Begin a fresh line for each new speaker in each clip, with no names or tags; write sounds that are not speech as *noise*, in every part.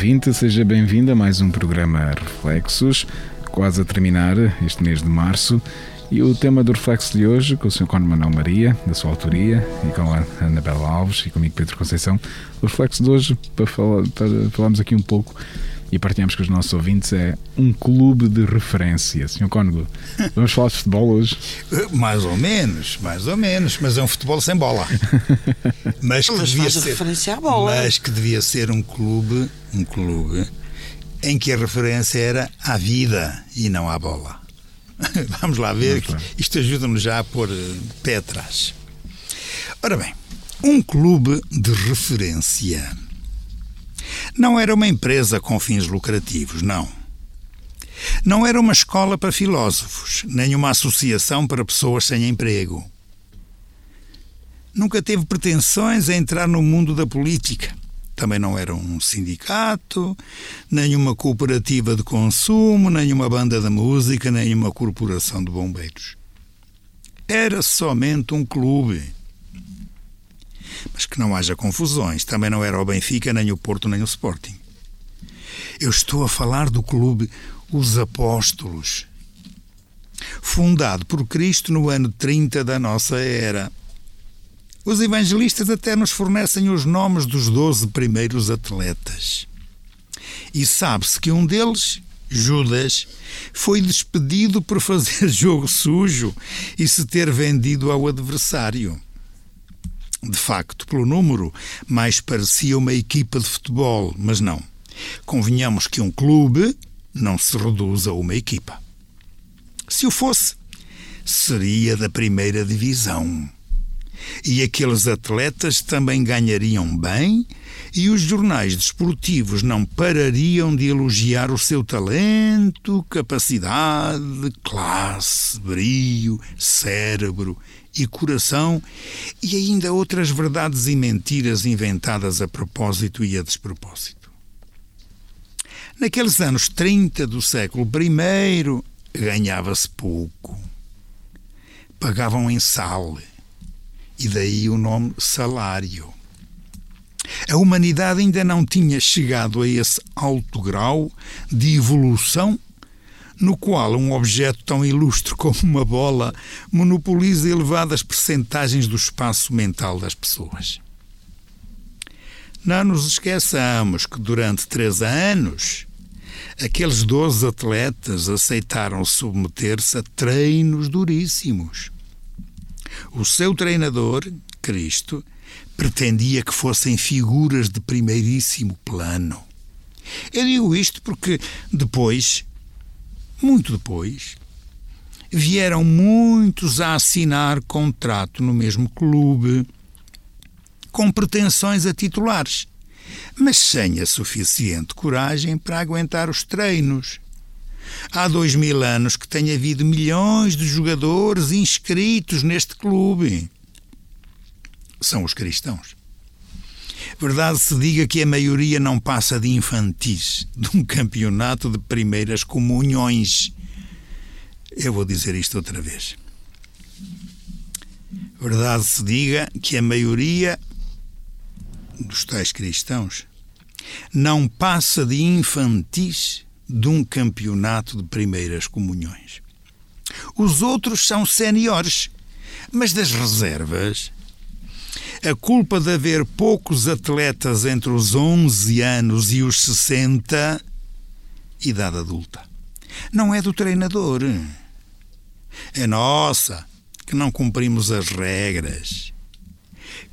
Ouvinte, seja bem-vindo a mais um programa Reflexos, quase a terminar este mês de março. E o tema do reflexo de hoje, com o Sr. Conde Manuel Maria, da sua autoria, e com a Anabela Alves e comigo Pedro Conceição, o reflexo de hoje, para, falar, para falarmos aqui um pouco e partilhamos com os nossos ouvintes, é um clube de referência. Sr. Cónigo, vamos falar de futebol hoje?
Mais ou menos, mais ou menos, mas é um futebol sem bola. *laughs*
Mas que mas devia ser, referência à bola.
Mas que devia ser um clube, um clube em que a referência era à vida e não à bola. *laughs* Vamos lá ver, que isto ajuda-nos já a pôr eh, pé atrás. Ora bem, um clube de referência não era uma empresa com fins lucrativos, não. Não era uma escola para filósofos, nem uma associação para pessoas sem emprego. Nunca teve pretensões a entrar no mundo da política. Também não era um sindicato, nem uma cooperativa de consumo, nem uma banda de música, nem uma corporação de bombeiros. Era somente um clube mas que não haja confusões. Também não era o Benfica, nem o Porto, nem o Sporting. Eu estou a falar do clube Os Apóstolos, fundado por Cristo no ano 30 da nossa era. Os evangelistas até nos fornecem os nomes dos doze primeiros atletas. E sabe-se que um deles, Judas, foi despedido por fazer *laughs* jogo sujo e se ter vendido ao adversário. De facto, pelo número, mais parecia uma equipa de futebol, mas não. Convenhamos que um clube não se reduz a uma equipa. Se o fosse, seria da primeira divisão. E aqueles atletas também ganhariam bem e os jornais desportivos não parariam de elogiar o seu talento, capacidade, classe, brio, cérebro e coração e ainda outras verdades e mentiras inventadas a propósito e a despropósito. Naqueles anos 30 do século I, ganhava-se pouco. Pagavam em sal, e daí o nome salário. A humanidade ainda não tinha chegado a esse alto grau de evolução no qual um objeto tão ilustre como uma bola monopoliza elevadas percentagens do espaço mental das pessoas. Não nos esqueçamos que durante três anos aqueles doze atletas aceitaram submeter-se a treinos duríssimos. O seu treinador, Cristo, pretendia que fossem figuras de primeiríssimo plano. Eu digo isto porque depois muito depois, vieram muitos a assinar contrato no mesmo clube, com pretensões a titulares, mas sem a suficiente coragem para aguentar os treinos. Há dois mil anos que tem havido milhões de jogadores inscritos neste clube. São os cristãos. Verdade se diga que a maioria não passa de infantis, de um campeonato de primeiras comunhões. Eu vou dizer isto outra vez. Verdade se diga que a maioria dos tais cristãos não passa de infantis de um campeonato de primeiras comunhões. Os outros são séniores, mas das reservas a culpa de haver poucos atletas entre os 11 anos e os 60, idade adulta, não é do treinador. É nossa, que não cumprimos as regras.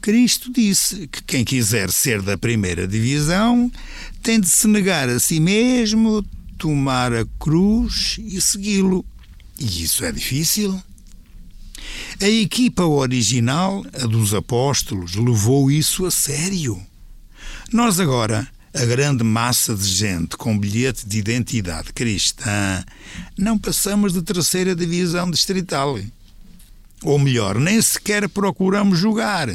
Cristo disse que quem quiser ser da primeira divisão tem de se negar a si mesmo, tomar a cruz e segui-lo. E isso é difícil. A equipa original, a dos apóstolos, levou isso a sério. Nós agora, a grande massa de gente com bilhete de identidade cristã, não passamos de terceira divisão distrital. Ou melhor, nem sequer procuramos jogar.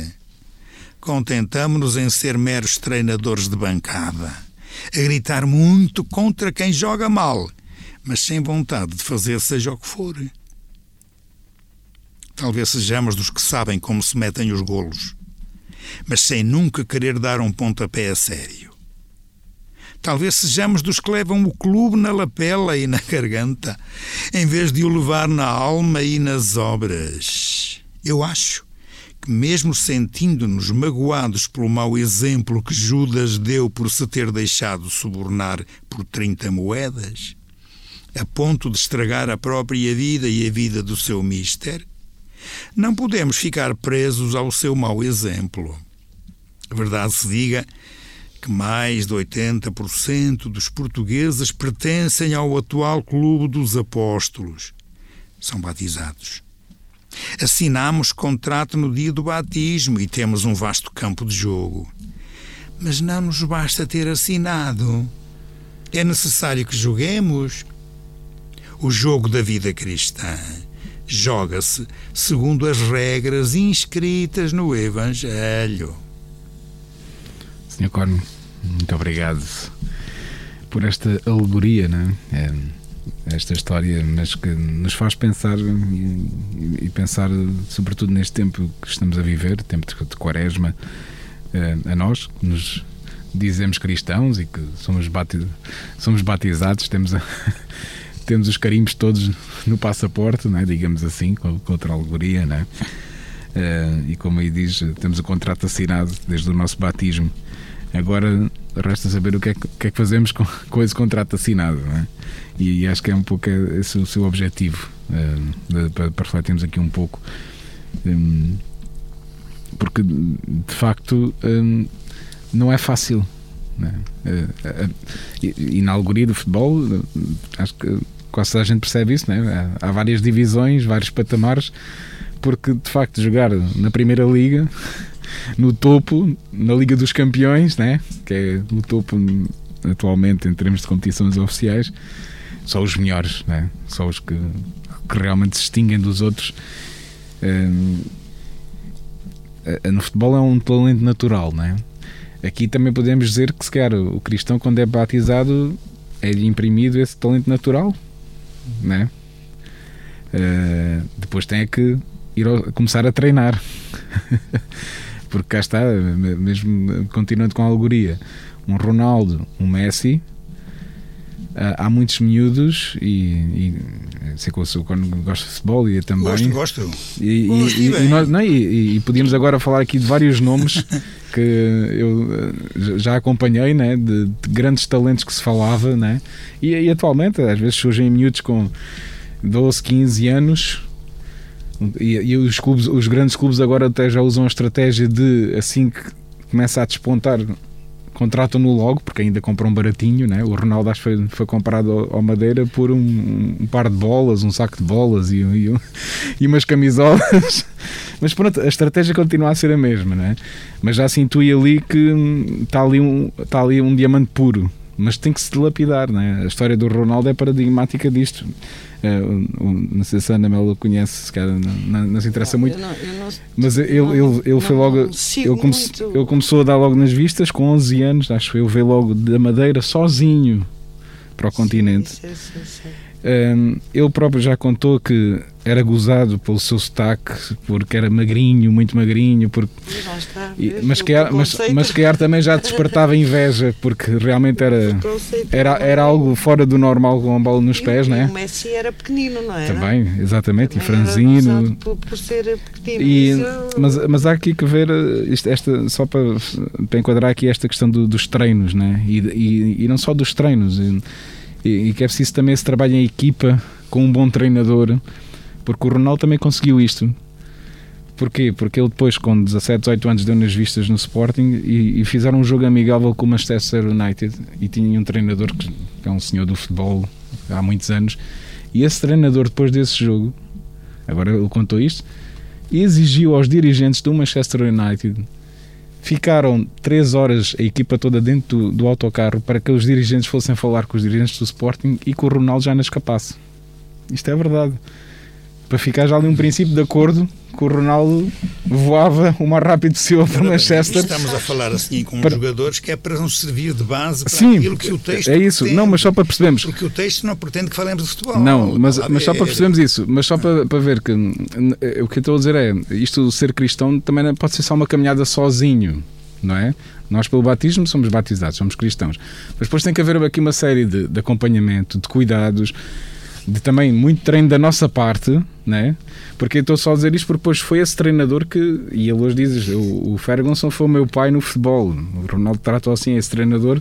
Contentamos-nos em ser meros treinadores de bancada, a gritar muito contra quem joga mal, mas sem vontade de fazer seja o que for. Talvez sejamos dos que sabem como se metem os golos, mas sem nunca querer dar um pontapé a sério. Talvez sejamos dos que levam o clube na lapela e na *laughs* garganta, em vez de o levar na alma e nas obras. Eu acho mesmo sentindo-nos magoados pelo mau exemplo que Judas deu por se ter deixado subornar por 30 moedas, a ponto de estragar a própria vida e a vida do seu mister, não podemos ficar presos ao seu mau exemplo. Verdade se diga que mais de 80% dos portugueses pertencem ao atual Clube dos Apóstolos. São batizados. Assinamos contrato no dia do batismo e temos um vasto campo de jogo. Mas não nos basta ter assinado. É necessário que joguemos. O jogo da vida cristã joga-se segundo as regras inscritas no Evangelho.
Sr. Corno, muito obrigado por esta alegoria, né? É, esta história, mas que nos faz pensar e, e, pensar, sobretudo neste tempo que estamos a viver, tempo de, de quaresma, é, a nós, que nos dizemos cristãos e que somos, batiz, somos batizados, temos a, *laughs* temos os carimbos todos no passaporte, né, digamos assim, com, com outra alegoria, né? Uh, e como aí diz, temos o contrato assinado desde o nosso batismo. Agora resta saber o que é que, é que fazemos com, com esse contrato assinado, né? e, acho que é um pouco esse o seu objetivo, de, para, para refletirmos aqui um pouco. Um, porque de facto um, não é fácil né? E, e, na alegoria do futebol, acho que quase a gente percebe isso, né? há várias divisões, vários patamares, porque de facto jogar na Primeira Liga, no topo, na Liga dos Campeões, né? que é o topo atualmente em termos de competições oficiais, só os melhores, né? só os que, que realmente se distinguem dos outros. no futebol é um talento natural, né? Aqui também podemos dizer que, se calhar, o cristão, quando é batizado, é-lhe imprimido esse talento natural, né? Uh, depois tem é que ir ao, começar a treinar. *laughs* Porque cá está, mesmo continuando com a alegoria, um Ronaldo, um Messi, há muitos miúdos e, e sei que eu sou quando gosto de futebol e também.
Gosto, gosto.
E, e, e, nós, não, e, podíamos agora falar aqui de vários nomes *laughs* que eu eh, já acompanhei né, de, de grandes talentos que se falava né, e, atualmente às vezes surgem miúdos com 12, 15 anos e, e, os, clubes, os grandes clubes agora até já usam a estratégia de assim que começa a despontar contratam-no logo, porque ainda compram baratinho, né? O Ronaldo acho que foi, foi comprado ao Madeira por um, um, par de bolas, um saco de bolas e, e, e, umas camisolas. *laughs* Mas pronto, a estratégia continua a ser a mesma, né? Mas já se intui ali que está ali um, está ali um diamante puro, mas tem que se dilapidar, né? A história do Ronaldo é paradigmática disto. É, não sei se a Ana Melo conhece, se calhar não, não, se interessa muito. Eu não, eu não, mas ele, ele, ele foi logo. Ele, come, ele começou a dar logo nas vistas com 11 anos, acho que eu, veio logo da Madeira sozinho para o continente. Sim, sim, sim, um, ele próprio já contou que era gozado pelo seu sotaque, porque era magrinho, muito magrinho, porque... E, mas, que era, mas, mas que era também já despertava inveja, porque realmente era, era, era algo fora do normal com a bola nos pés,
não
é?
O Messi era pequenino, não é?
Também, exatamente, também e franzino.
Por, por, ser pequenino. E, Isso...
mas, mas há aqui que ver, eh, isto, esta, só para, para enquadrar aqui esta questão do, dos treinos, né? E, e, e não só dos treinos. E, e, que é preciso também esse trabalho em equipa com um bom treinador, porque o Ronaldo também conseguiu isto. Porquê? Porque ele depois, com 17, 18 anos, deu nas vistas no Sporting e, e fizeram um jogo amigável com o Manchester United e tinha um treinador que, que é um senhor do futebol há muitos anos e esse treinador, depois desse jogo, agora ele contou isto, exigiu aos dirigentes do Manchester United ficaram três horas a equipa toda dentro do, do, autocarro para que os dirigentes fossem falar com os dirigentes do Sporting e que o Ronaldo já não escapasse. Isto é verdade. Para ficar já ali um princípio de acordo que o Ronaldo voava o mais rápido possível para Manchester.
Estamos a falar assim com para... jogadores que é para nos servir de base para
Sim,
aquilo que o texto
É isso,
pretende,
não, mas só para percebermos.
Porque o texto não pretende que falemos de futebol.
Não, mas, mas só para percebermos isso, mas só para, para ver que o que eu estou a dizer é isto ser cristão também não pode ser só uma caminhada sozinho, não é? Nós, pelo batismo, somos batizados, somos cristãos. Mas depois tem que haver aqui uma série de, de acompanhamento, de cuidados de também muito treino da nossa parte, né? Porque estou só a dizer isto porque depois foi esse treinador que, e ele hoje diz, o, o Ferguson foi o meu pai no futebol. O Ronaldo tratou assim esse treinador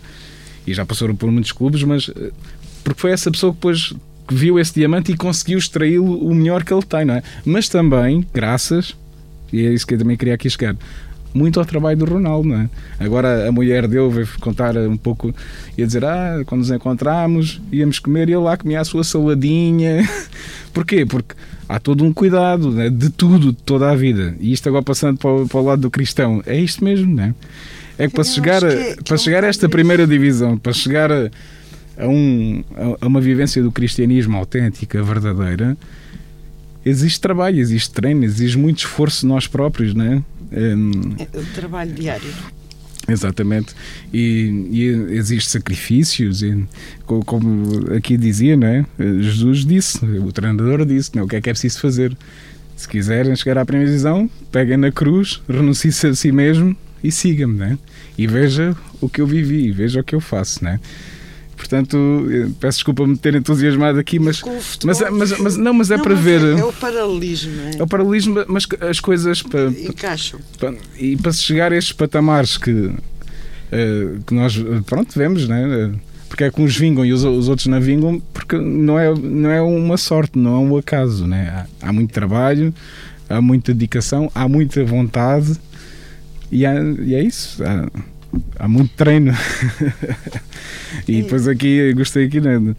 e já passaram por muitos clubes, mas eh, porque foi essa pessoa que depois viu esse diamante e conseguiu extraí-lo o melhor que ele tem, não é? Mas também, graças, e é isso que eu também queria aqui chegar, muito ao trabalho do Ronaldo, não é? Agora a mulher dele veio contar um pouco, ia dizer, ah, quando nos encontramos, íamos comer e ele lá comia a sua saladinha. *laughs* Porquê? Porque há todo um cuidado né? de tudo, de toda a vida. E isto agora passando para o, para o lado do cristão, é isto mesmo, não é? É que para chegar, a, é, para chegar a esta primeira divisão, para chegar a, a, um, a uma vivência do cristianismo autêntica, verdadeira, existe trabalho, existe treino, existe muito esforço de nós próprios, não é?
É o trabalho diário.
Exatamente. E, e existe sacrifícios, e, como aqui dizia, não é? Jesus disse, o treinador disse, não, o que é que é preciso fazer? Se quiserem chegar à primeira divisão, peguem na cruz, renunciem-se a si mesmo e sigam-me, né? E veja o que eu vivi, veja o que eu faço, né? Portanto, peço desculpa me ter entusiasmado aqui, mas, mas, mas, mas, não, mas é não, para mas ver.
É, é, o paralelismo, é?
É o paralelismo, mas as coisas para,
encaixam.
Para, e para se chegar a estes patamares que, uh, que nós, pronto, vemos, né? Porque é que uns vingam e os, os, outros não vingam, porque não é, não é uma sorte, não é um acaso, né? Há, há muito trabalho, há muita dedicação, há muita vontade e, há, e é isso. Há, há muito treino. *laughs* e depois aqui, gostei aqui, né?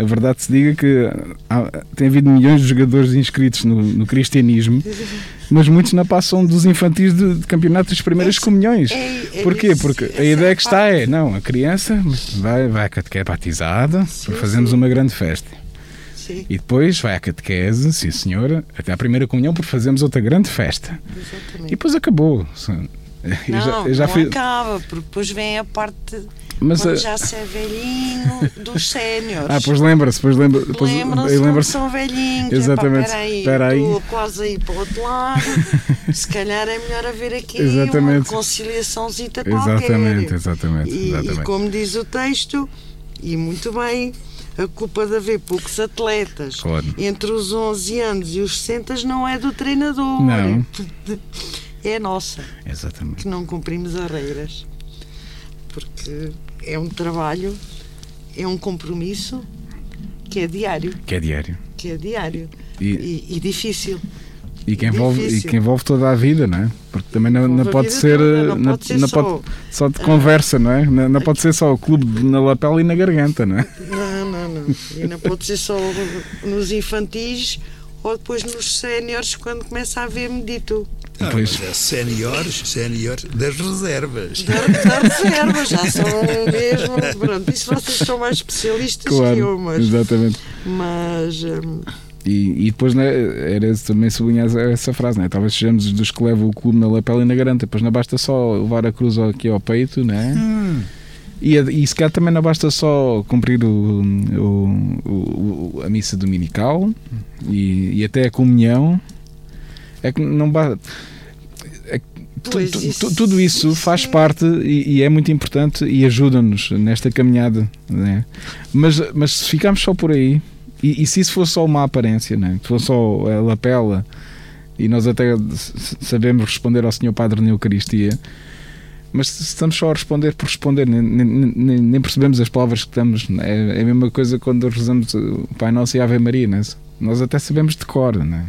a verdade se diga que há, tem havido milhões de jogadores inscritos no, no, cristianismo, *laughs* mas muitos não passam dos infantis de, de campeonatos das primeiras é, comunhões. É, é, Porquê? Porque a ideia que está é, não, a criança vai, vai à catequese batizada, sim, fazemos sim. uma grande festa. Sim. E depois vai à catequese, sim senhora, até à primeira comunhão, porque fazemos outra grande festa. Exatamente. E depois acabou.
Eu não, já, eu já não fui... acaba, porque depois vem a parte mas, quando já se é velhinho dos séniores.
Ah, pois lembra-se, pois lembra
Lembram-se lembra são velhinhos.
Exatamente.
Espera aí, estou quase aí para o outro lado. *laughs* se calhar é melhor haver aqui exatamente. uma conciliaçãozita qualquer.
Exatamente, exatamente.
E,
exatamente.
e como diz o texto, e muito bem, a culpa de haver poucos atletas claro. entre os 11 anos e os 60 não é do treinador.
Não.
é *laughs* nossa.
Exatamente.
Que não cumprimos as regras. Porque é um trabalho, é um compromisso que é diário.
Que é diário.
Que é diário. E, e, e difícil.
E que, envolve, e que envolve toda a vida, não é? Porque também não, não pode ser, toda, não, pode ser não só, pode, só de conversa, não é? Não, não pode ser só o clube na lapela e na garganta, não é?
Não, não, não. E não pode ser só nos infantis ou depois nos séniores quando começa a haver medito.
Ah, pois. é séniores, séniores das reservas.
Das da reservas, já são mesmo. Pronto, isso vocês são mais especialistas
claro,
que eu, mas.
Exatamente.
Mas. Hum,
e, e, depois né, era também sublinhar essa frase, né? talvez sejamos dos que levam o clube na lapela e na garanta, depois não basta só levar a cruz aqui ao peito, né? Hum. E, e se calhar também não basta só cumprir o, o, o a missa dominical e, e, até a comunhão. É que não basta. É, tudo isso faz parte e, e, é muito importante e ajuda-nos nesta caminhada. Né? Mas, mas se ficarmos só por aí, e, e se isso fosse só uma aparência, né? se fosse só a lapela, e nós até sabemos responder ao Senhor Padre na Eucaristia, mas estamos só a responder por responder, nem, nem, nem percebemos as palavras que estamos. É, é, a mesma coisa quando rezamos o Pai Nosso e a Ave Maria, né? nós até sabemos de cor. Né?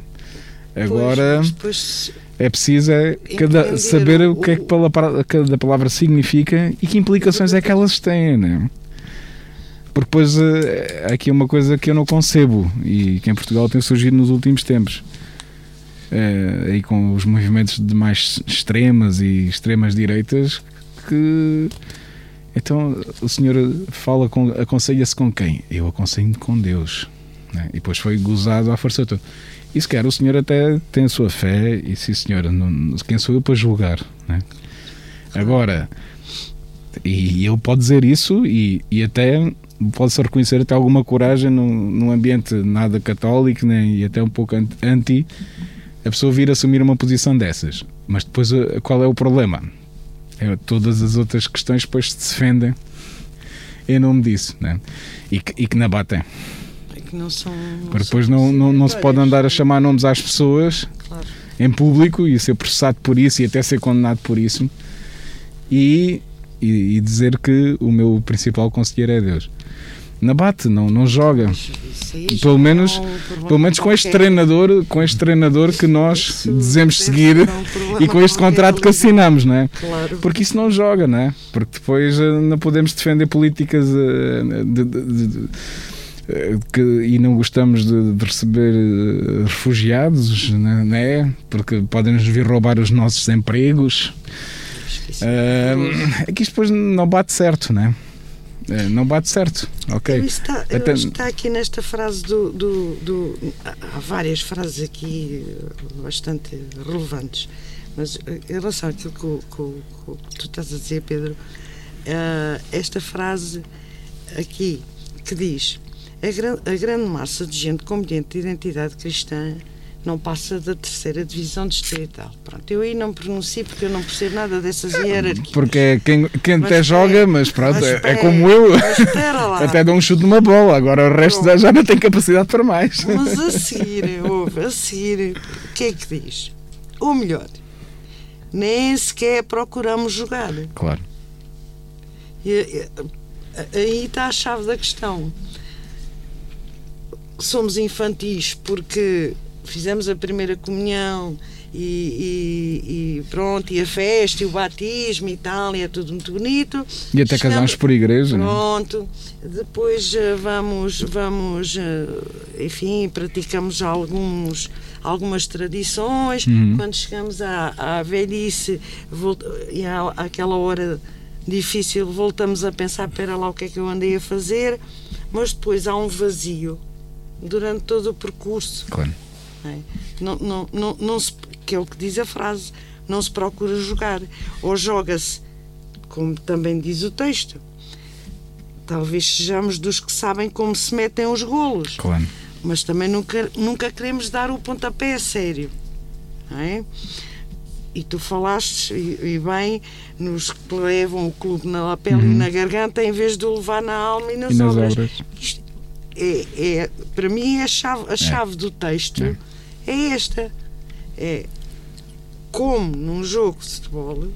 Agora pois, é preciso é cada, saber o, o que é que cada palavra significa e que implicações é que elas têm. Né? Porque depois eh, aqui é uma coisa que eu não concebo e que em Portugal tem surgido nos últimos tempos uh, aí com os movimentos de mais extremas e extremas direitas que então o senhor fala com aconselha-se com quem? Eu aconselho com Deus. Né? E depois foi gozado à força toda. E se quer, o senhor até tem a sua fé, e se senhor, não, quem sou eu para julgar? Né? Agora, e ele pode dizer isso e, e até pode-se reconhecer até alguma coragem num, num ambiente nada católico nem, e até um pouco anti a pessoa vir assumir uma posição dessas. Mas depois eh, qual é o problema? É, todas as outras questões depois se defendem em nome disso né? e, que, e que não batem.
É que não são.
Porque depois não, não, não se pode andar a chamar nomes às pessoas claro. em público e ser processado por isso e até ser condenado por isso e, e, e dizer que o meu principal conselheiro é Deus não bate, não, não joga. Pelo menos, pelo menos com este treinador, com este treinador que nós dizemos seguir *laughs* e com este contrato que assinamos, não é? Porque isso não joga, não é? Porque depois eh, não podemos defender políticas eh, de, de, de, que, e não gostamos de, de receber refugiados, não é? Porque podem-nos vir roubar os nossos empregos. Uh, é que isto depois não bate certo, não é? É, não bate certo. Ok.
Está, Até... está aqui nesta frase do, do, do, Há várias frases aqui eh, bastante relevantes, mas eh, em relação àquilo que, que, que tu estás a dizer, Pedro, uh, esta frase aqui que diz a, gran, a grande massa de gente com de identidade cristã não passa da terceira divisão distrital. Pronto, eu aí não pronuncio porque eu não percebo nada dessas hierarquias.
Porque quem, quem até é, joga, mas pronto, mas é, é como eu. *laughs* Até dou um chute numa bola, agora o resto já, já não tem capacidade para mais.
Mas a *laughs* seguir, ouve, a seguir, o que é que diz? Ou melhor, nem sequer procuramos jogar.
Claro.
E, aí está a chave da questão. Somos infantis porque fizemos a primeira comunhão e, e, e, pronto, e a festa, e o batismo e tal, e é tudo muito bonito.
E até casamos por igreja,
é? Pronto, depois eh, vamos, vamos, eh, enfim, praticamos alguns, algumas tradições. Uhum. Quando chegamos à, à velhice e à, àquela hora difícil, voltamos a pensar: espera lá, o que é que eu andei a fazer? Mas depois há um vazio durante todo o percurso.
Claro
é? Não, não, não, não se, que é o que diz a frase, não se procura jogar. Ou joga-se, como também diz o texto. Talvez sejamos dos que sabem como se metem os golos.
Claro.
Mas também nunca, nunca queremos dar o pontapé a sério. É? E tu falaste, e, e, bem, nos que levam o clube na pele uhum. e na garganta em vez de o levar na alma e nas,
e nas
obras.
obras.
Isto é, é, para mim, é a chave, a é. chave do texto. É é esta. É como num jogo de futebol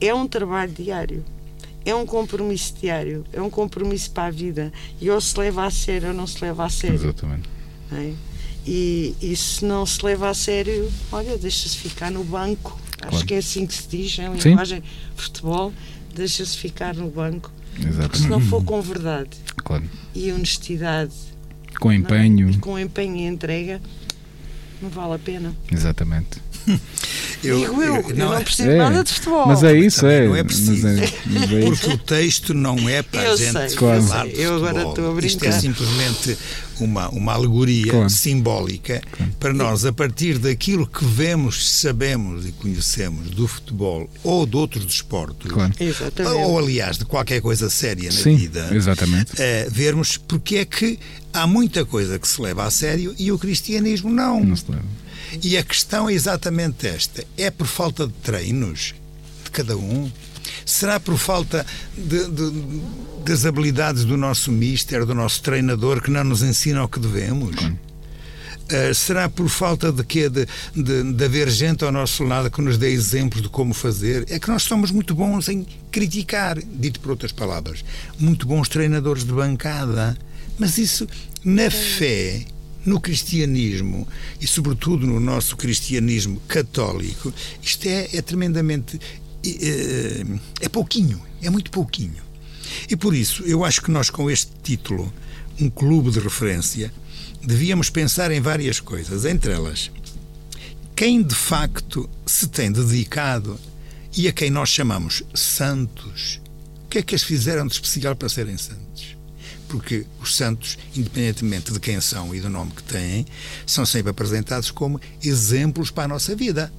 é um trabalho diário. É um compromisso diário, é um compromisso para a vida. E ou se leva a sério ou não se leva a sério.
Exatamente.
É? E, e se não se leva a sério, olha, deixa-se ficar no banco. Claro. Acho que é assim que se diz, em linguagem de futebol, deixa-se ficar no banco. Se não for com verdade
claro.
e honestidade,
com empenho, não,
com empenho e entrega, não vale a pena.
Exatamente. *laughs*
Eu, Digo eu, eu, não, eu não percebo é, nada de futebol.
Mas é isso, é.
Não é preciso. Mas é, mas é *laughs* porque o texto não é para eu a gente sei,
claro.
falar de
Eu agora estou a brincar.
Isto é simplesmente uma, uma alegoria claro. simbólica claro. para nós, a partir daquilo que vemos, sabemos e conhecemos do futebol ou de outros desportos, ou aliás de qualquer coisa séria na
Sim,
vida,
exatamente.
Uh, vermos porque é que há muita coisa que se leva a sério e o cristianismo não.
Não se leva.
E a questão é exatamente esta: é por falta de treinos de cada um? Será por falta de, de, das habilidades do nosso mister, do nosso treinador, que não nos ensina o que devemos? Uh, será por falta de quê? De, de, de haver gente ao nosso lado que nos dê exemplos de como fazer? É que nós somos muito bons em criticar, dito por outras palavras, muito bons treinadores de bancada. Mas isso, na fé, no cristianismo e, sobretudo, no nosso cristianismo católico, isto é, é tremendamente. É, é pouquinho, é muito pouquinho. E por isso, eu acho que nós, com este título, um clube de referência, devíamos pensar em várias coisas, entre elas quem de facto se tem dedicado e a quem nós chamamos santos, o que é que eles fizeram de especial para serem santos? Porque os santos, independentemente de quem são e do nome que têm, são sempre apresentados como exemplos para a nossa vida.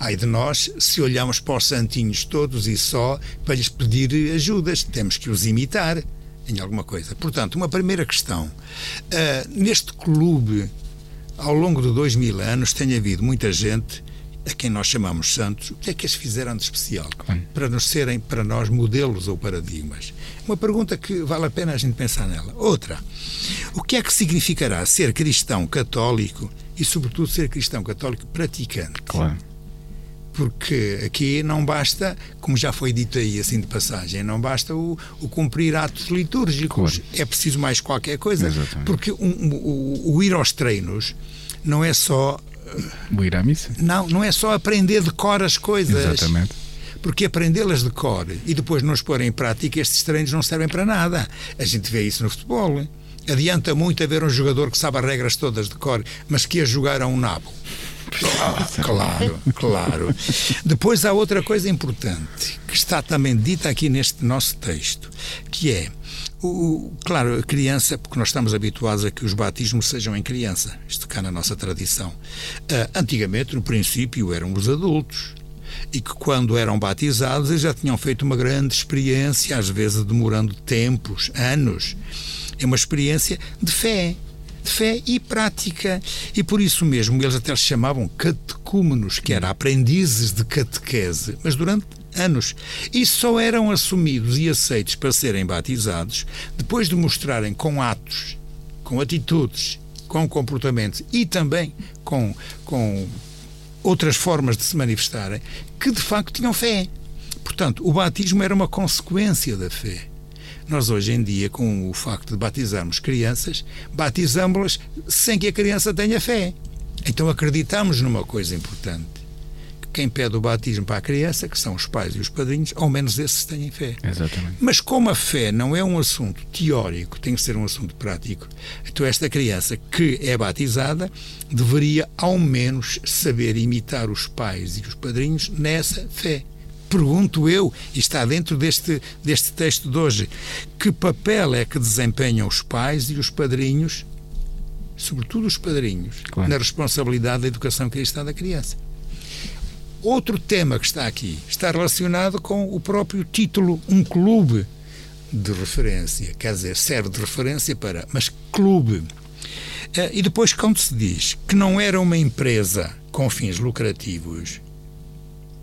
Ai de nós se olhamos para os santinhos todos e só para lhes pedir ajudas, temos que os imitar em alguma coisa. Portanto, uma primeira questão. Uh, neste clube, ao longo de dois mil anos, tem havido muita gente a quem nós chamamos santos, o que é que eles fizeram de especial para nos serem, para nós, modelos ou paradigmas? Uma pergunta que vale a pena a gente pensar nela. Outra, o que é que significará ser cristão católico e, sobretudo, ser cristão católico praticante?
Claro.
Porque aqui não basta, como já foi dito aí, assim de passagem, não basta o, o cumprir atos litúrgicos. Claro. É preciso mais qualquer coisa.
Exatamente.
Porque um, o, o ir aos treinos não é só
o ir à missa?
Não, não é só aprender de cor as coisas.
Exatamente.
Porque aprendê-las de cor e depois não as pôr em prática, estes treinos não servem para nada. A gente vê isso no futebol. Adianta muito haver um jogador que sabe as regras todas de cor, mas que a jogar a um nabo. claro, claro. Depois há outra coisa importante que está também dita aqui neste nosso texto, que é o, claro, a criança, porque nós estamos habituados a que os batismos sejam em criança, isto cá na nossa tradição. Uh, antigamente, no princípio, eram os adultos e que quando eram batizados eles já tinham feito uma grande experiência, às vezes demorando tempos, anos. É uma experiência de fé, de fé e prática. E por isso mesmo eles até se chamavam catecúmenos, que eram aprendizes de catequese, mas durante anos e só eram assumidos e aceitos para serem batizados depois de mostrarem com atos, com atitudes, com comportamentos e também com, com outras formas de se manifestarem que de facto tinham fé. Portanto, o batismo era uma consequência da fé. Nós hoje em dia, com o facto de batizarmos crianças, batizamos-las sem que a criança tenha fé. Então acreditamos numa coisa importante quem pede o batismo para a criança, que são os pais e os padrinhos, ao menos esses têm fé.
Exatamente.
Mas como a fé não é um assunto teórico, tem que ser um assunto prático, então esta criança que é batizada deveria ao menos saber imitar os pais e os padrinhos nessa fé. Pergunto eu, e está dentro deste, deste texto de hoje, que papel é que desempenham os pais e os padrinhos, sobretudo os padrinhos, claro. na responsabilidade da educação cristã da criança? Outro tema que está aqui está relacionado com o próprio título, um clube de referência, quer dizer, serve de referência para, mas clube. Eh, e depois, quando se diz que não era uma empresa com fins lucrativos,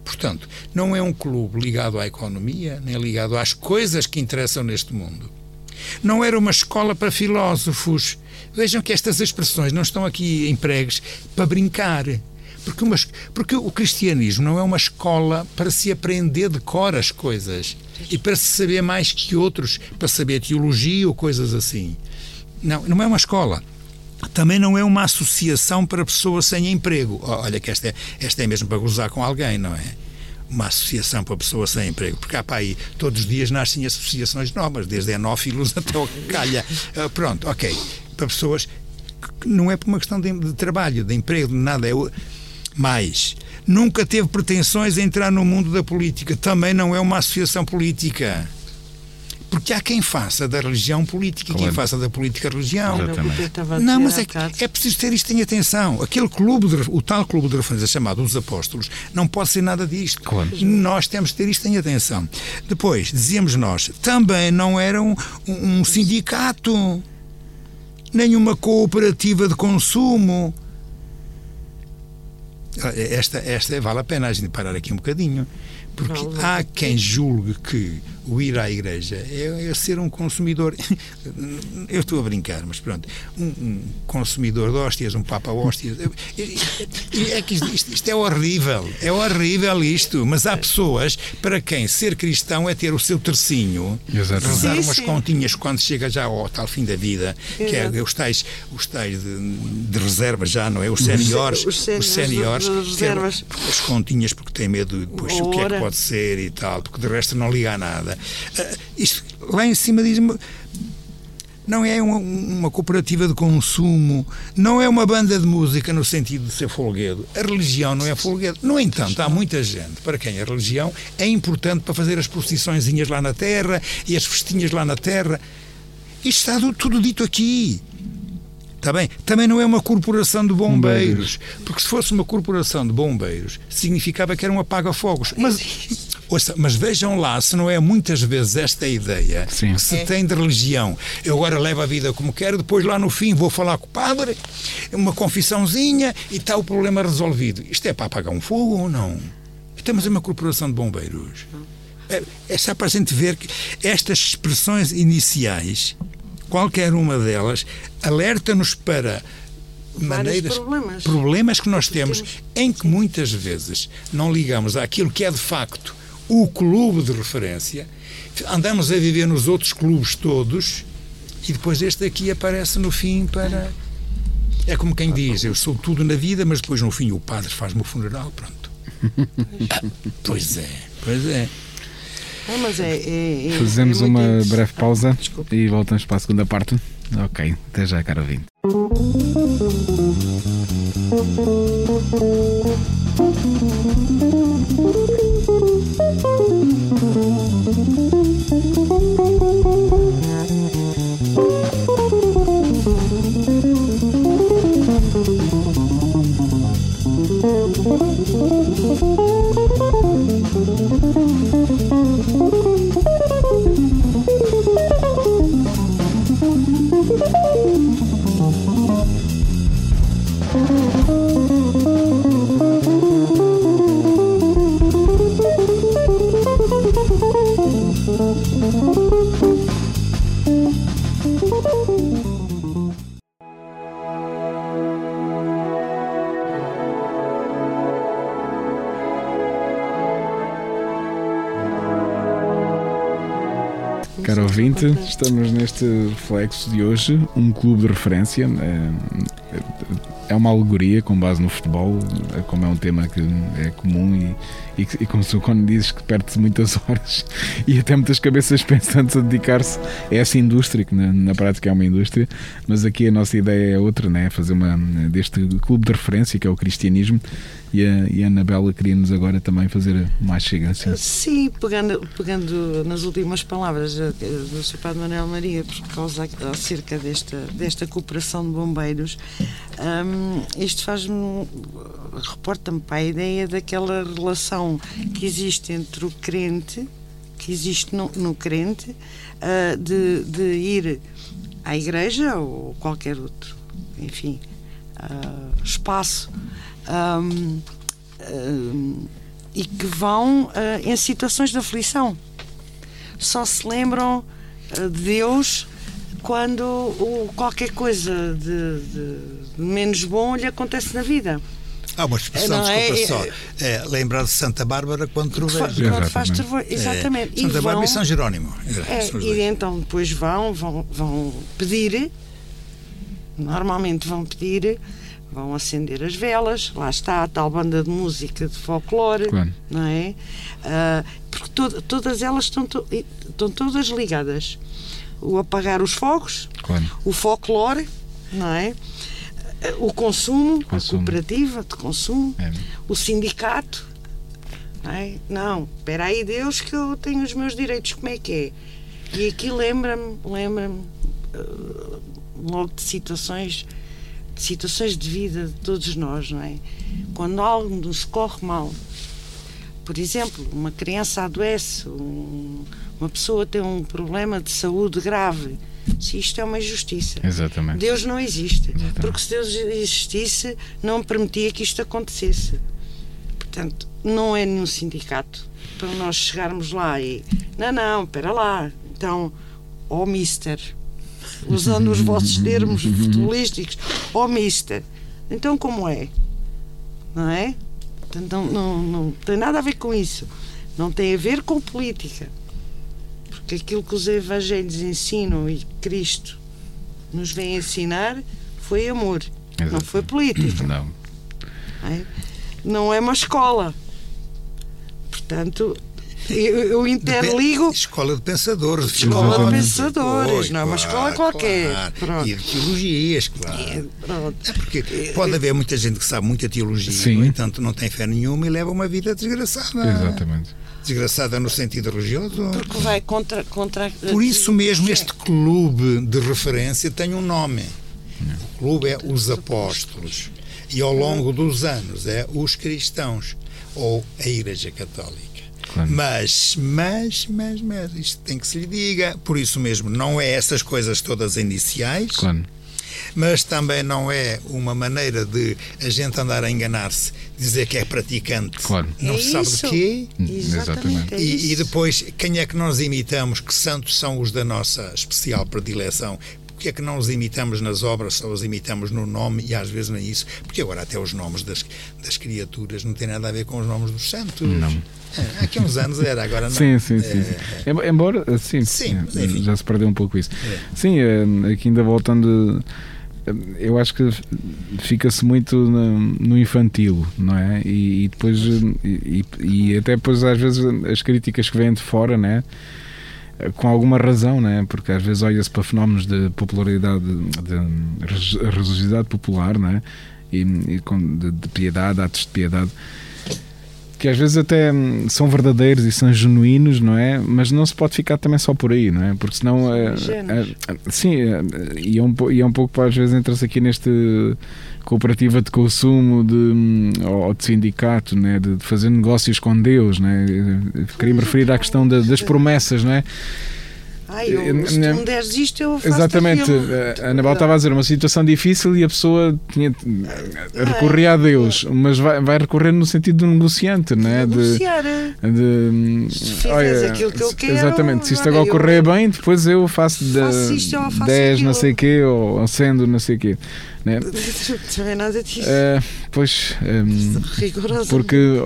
portanto, não é um clube ligado à economia, nem ligado às coisas que interessam neste mundo. Não era uma escola para filósofos. Vejam que estas expressões não estão aqui empregues para brincar porque, uma, porque o cristianismo não é uma escola para se aprender de cor as coisas e para se saber mais que outros, para saber teologia ou coisas assim. Não, não é uma escola. Também não é uma associação para pessoas sem emprego. Olha que esta é, esta é mesmo para gozar com alguém, não é? Uma associação para pessoas sem emprego. Porque há para aí, todos os dias nascem associações novas, desde enófilos *laughs* até o calha. Uh, pronto, ok. Para pessoas não é por uma questão de, de trabalho, de emprego, de nada. É, mais, nunca teve pretensões a entrar no mundo da política. Também não é uma associação política. Porque há quem faça da religião política e quem faça da política religião. Não, mas é, é preciso ter isto em atenção. Aquele clube, de, o tal clube de referência chamado Os Apóstolos, não pode ser nada disto.
Claro.
Nós temos que ter isto em atenção. Depois, dizíamos nós, também não era um, um sindicato, nem uma cooperativa de consumo esta, esta vale a pena a gente parar aqui um bocadinho, porque há quem julgue que o ir à igreja é, é, ser um consumidor. *laughs* Eu estou a brincar, mas pronto. Um, um consumidor de hóstias, um papa hóstias. É, que isto, isto, é horrível. É horrível isto. Mas há pessoas para quem ser cristão é ter o seu tercinho,
Exatamente.
rezar sim, umas sim. continhas quando chega já ao tal fim da vida, Exato. que é os tais, os tais de, de reserva já, não é? Os séniores.
Os séniores. Reservas.
As continhas, porque tem medo depois o que é que pode ser e tal, porque de resto não liga a nada. Uh, isto, lá em cima diz-me não é uma, uma, cooperativa de consumo, não é uma banda de música no sentido de ser folguedo. A religião não é folguedo. No entanto, há muita gente para quem a religião é importante para fazer as procissõezinhas lá na terra e as festinhas lá na terra. Isto está tudo dito aqui. Está bem? Também não é uma corporação de bombeiros, porque se fosse uma corporação de bombeiros, significava que era um apaga-fogos. Mas Ouça, mas vejam lá se não é muitas vezes esta ideia Sim. que se é. tem de religião. Eu agora levo a vida como quero, depois lá no fim vou falar com o padre, uma confissãozinha e está o problema resolvido. Isto é para apagar um fogo ou não? Estamos em uma corporação de bombeiros. É, é só para a gente ver que estas expressões iniciais, qualquer uma delas, alerta-nos para maneiras, problemas. problemas que nós temos, em que muitas vezes não ligamos àquilo que é de facto o clube de referência, andamos a viver nos outros clubes todos e depois este aqui aparece no fim para. É como quem diz: Eu sou tudo na vida, mas depois no fim o padre faz-me o funeral, pronto. *laughs* pois é, pois é.
Ah, mas é, é, é
Fazemos
é
uma breve pausa e voltamos para a segunda parte. Ok, até já, caro ouvinte. Caro ouvinte, estamos neste reflexo de hoje, um clube de referência. É, é uma alegoria com base no futebol, é como é um tema que é comum e, e, e como o Cone diz que perde-se muitas *laughs* horas e até muitas cabeças pensantes a dedicar-se a essa indústria, que na, na, prática é uma indústria, mas aqui a nossa ideia é outra, né? fazer uma deste clube de referência que é o cristianismo e a, e a Anabela queria-nos agora também fazer mais chega assim.
Sim, pegando, pegando nas últimas palavras do Sr. Padre Manuel Maria, por causa acerca desta, desta cooperação de bombeiros, um, isto faz-me, reporta-me para a ideia daquela relação que existe entre o crente, que existe no, no crente, uh, de, de ir à igreja ou qualquer outro, enfim, uh, espaço um, um, e que vão uh, em situações de aflição. Só se lembram uh, de Deus quando o, qualquer coisa de, de, menos bom lhe acontece na vida.
Há uma expressão, não, desculpa é, só, é, lembrar de Santa Bárbara quando troveja.
Quando faz troveja, exatamente.
É, Santa Bárbara vão, e São Jerónimo.
É, e então depois vão, vão, vão pedir, normalmente vão pedir vão acender as velas, lá está a tal banda de música de folclore, claro. não é? Uh, porque to todas elas estão, to estão todas ligadas. O apagar os fogos, claro. o folclore, não é? O consumo, consumo. a cooperativa de consumo, é. o sindicato. Não, é? não, espera aí Deus que eu tenho os meus direitos, como é que é? E aqui lembra-me, lembra-me uh, logo de situações situações de vida de todos nós, não é? Quando algo nos corre mal, por exemplo, uma criança adoece, um, uma pessoa tem um problema de saúde grave, se isto é uma injustiça.
Exatamente.
Deus não existe. Exatamente. Porque se Deus existisse, não permitia que isto acontecesse. Portanto, não é nenhum sindicato para nós chegarmos lá e. Não, não, espera lá. Então, ó oh, mister, usando os vossos termos futebolísticos, ó oh, mister. Então como é? Não é? Não, não, não tem nada a ver com isso. Não tem a ver com política. Porque aquilo que os evangelhos ensinam e Cristo nos vem ensinar foi amor, Exato. não foi política.
Não.
É? não é uma escola. Portanto, Eu, eu interligo.
Escola de pensadores.
Escola de pensadores, não é uma escola qualquer.
Claro. E de teologias, claro. É, é porque pode haver muita gente que sabe muita teologia,
Sim.
no entanto não tem fé nenhuma e leva uma vida desgraçada.
Exatamente.
Desgraçada no sentido religioso.
Porque vai contra. contra
Por isso mesmo, este clube de referência tem um nome. O clube é os apóstolos. E ao longo dos anos é os cristãos ou a Igreja Católica. Claro. Mas, mas, mas, mas, isto tem que se lhe diga. Por isso mesmo, não é essas coisas todas iniciais.
Claro.
Mas também não é uma maneira de a gente andar a enganar-se, dizer que é praticante.
Claro.
Não
é
se sabe
isso.
de quê.
Exatamente. É
e, e depois, quem é que nós imitamos? Que santos são os da nossa especial predileção? Porque é que não os imitamos nas obras, só os imitamos no nome e às vezes nem isso? Porque agora até os nomes das, das criaturas não têm nada a ver com os nomes dos santos.
Não.
É, aqui uns anos era, agora não.
Sim, sim, sim.
É,
é. Embora, sim,
sim
é, já se perdeu um pouco isso.
É.
Sim, aqui ainda voltando, eu acho que fica-se muito no, no, infantil, não é? E, e depois, e, e, até depois às vezes as críticas que vêm de fora, né? com alguma razão, né? porque às vezes olha-se para fenómenos de popularidade, de religiosidade popular né? e, e de, de, piedade, atos de piedade, que às vezes até são verdadeiros e são genuínos, não é? Mas não se pode ficar também só por aí, não é? Porque senão. É, é, sim, e, é um, e é um pouco, às vezes, entra-se aqui neste cooperativa de consumo de, ou de sindicato, né, de, fazer negócios com Deus. Né? Queria me referir à questão de, das promessas, não é?
Ai, eu, se tu me deres isto, eu faço
Exatamente.
Aquilo.
A Anabel estava a dizer uma situação difícil e a pessoa tinha, recorria a Deus, mas vai, vai recorrer no sentido do negociante, não é?
Negociar.
De,
se olha, aquilo que eu quero,
exatamente, se isto agora correr bem, depois eu faço,
faço isto, eu faço
10
aquilo.
não sei o quê, ou acendo não sei o quê. Né? *laughs*
Também nada disso.
Uh, pois, um,
Rigoroso.
porque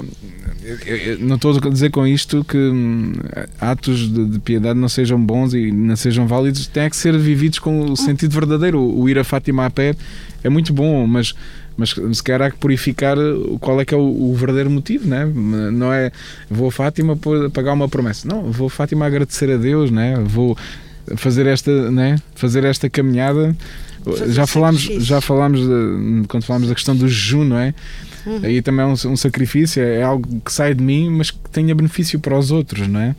eu, eu, não estou a dizer com isto que hum, atos de, de, piedade não sejam bons e não sejam válidos, têm que ser vividos com o sentido verdadeiro. O, o ir a Fátima a pé é muito bom, mas mas se calhar há que purificar qual é que é o, o, verdadeiro motivo, né? não é vou a Fátima pagar uma promessa, não, vou a Fátima agradecer a Deus, né? vou fazer esta, né? fazer esta caminhada já falámos, já falámos de, quando falámos da questão do jejum, não é? Uhum. Aí também é um, um, sacrifício, é algo que sai de mim, mas que tenha benefício para os outros, não é?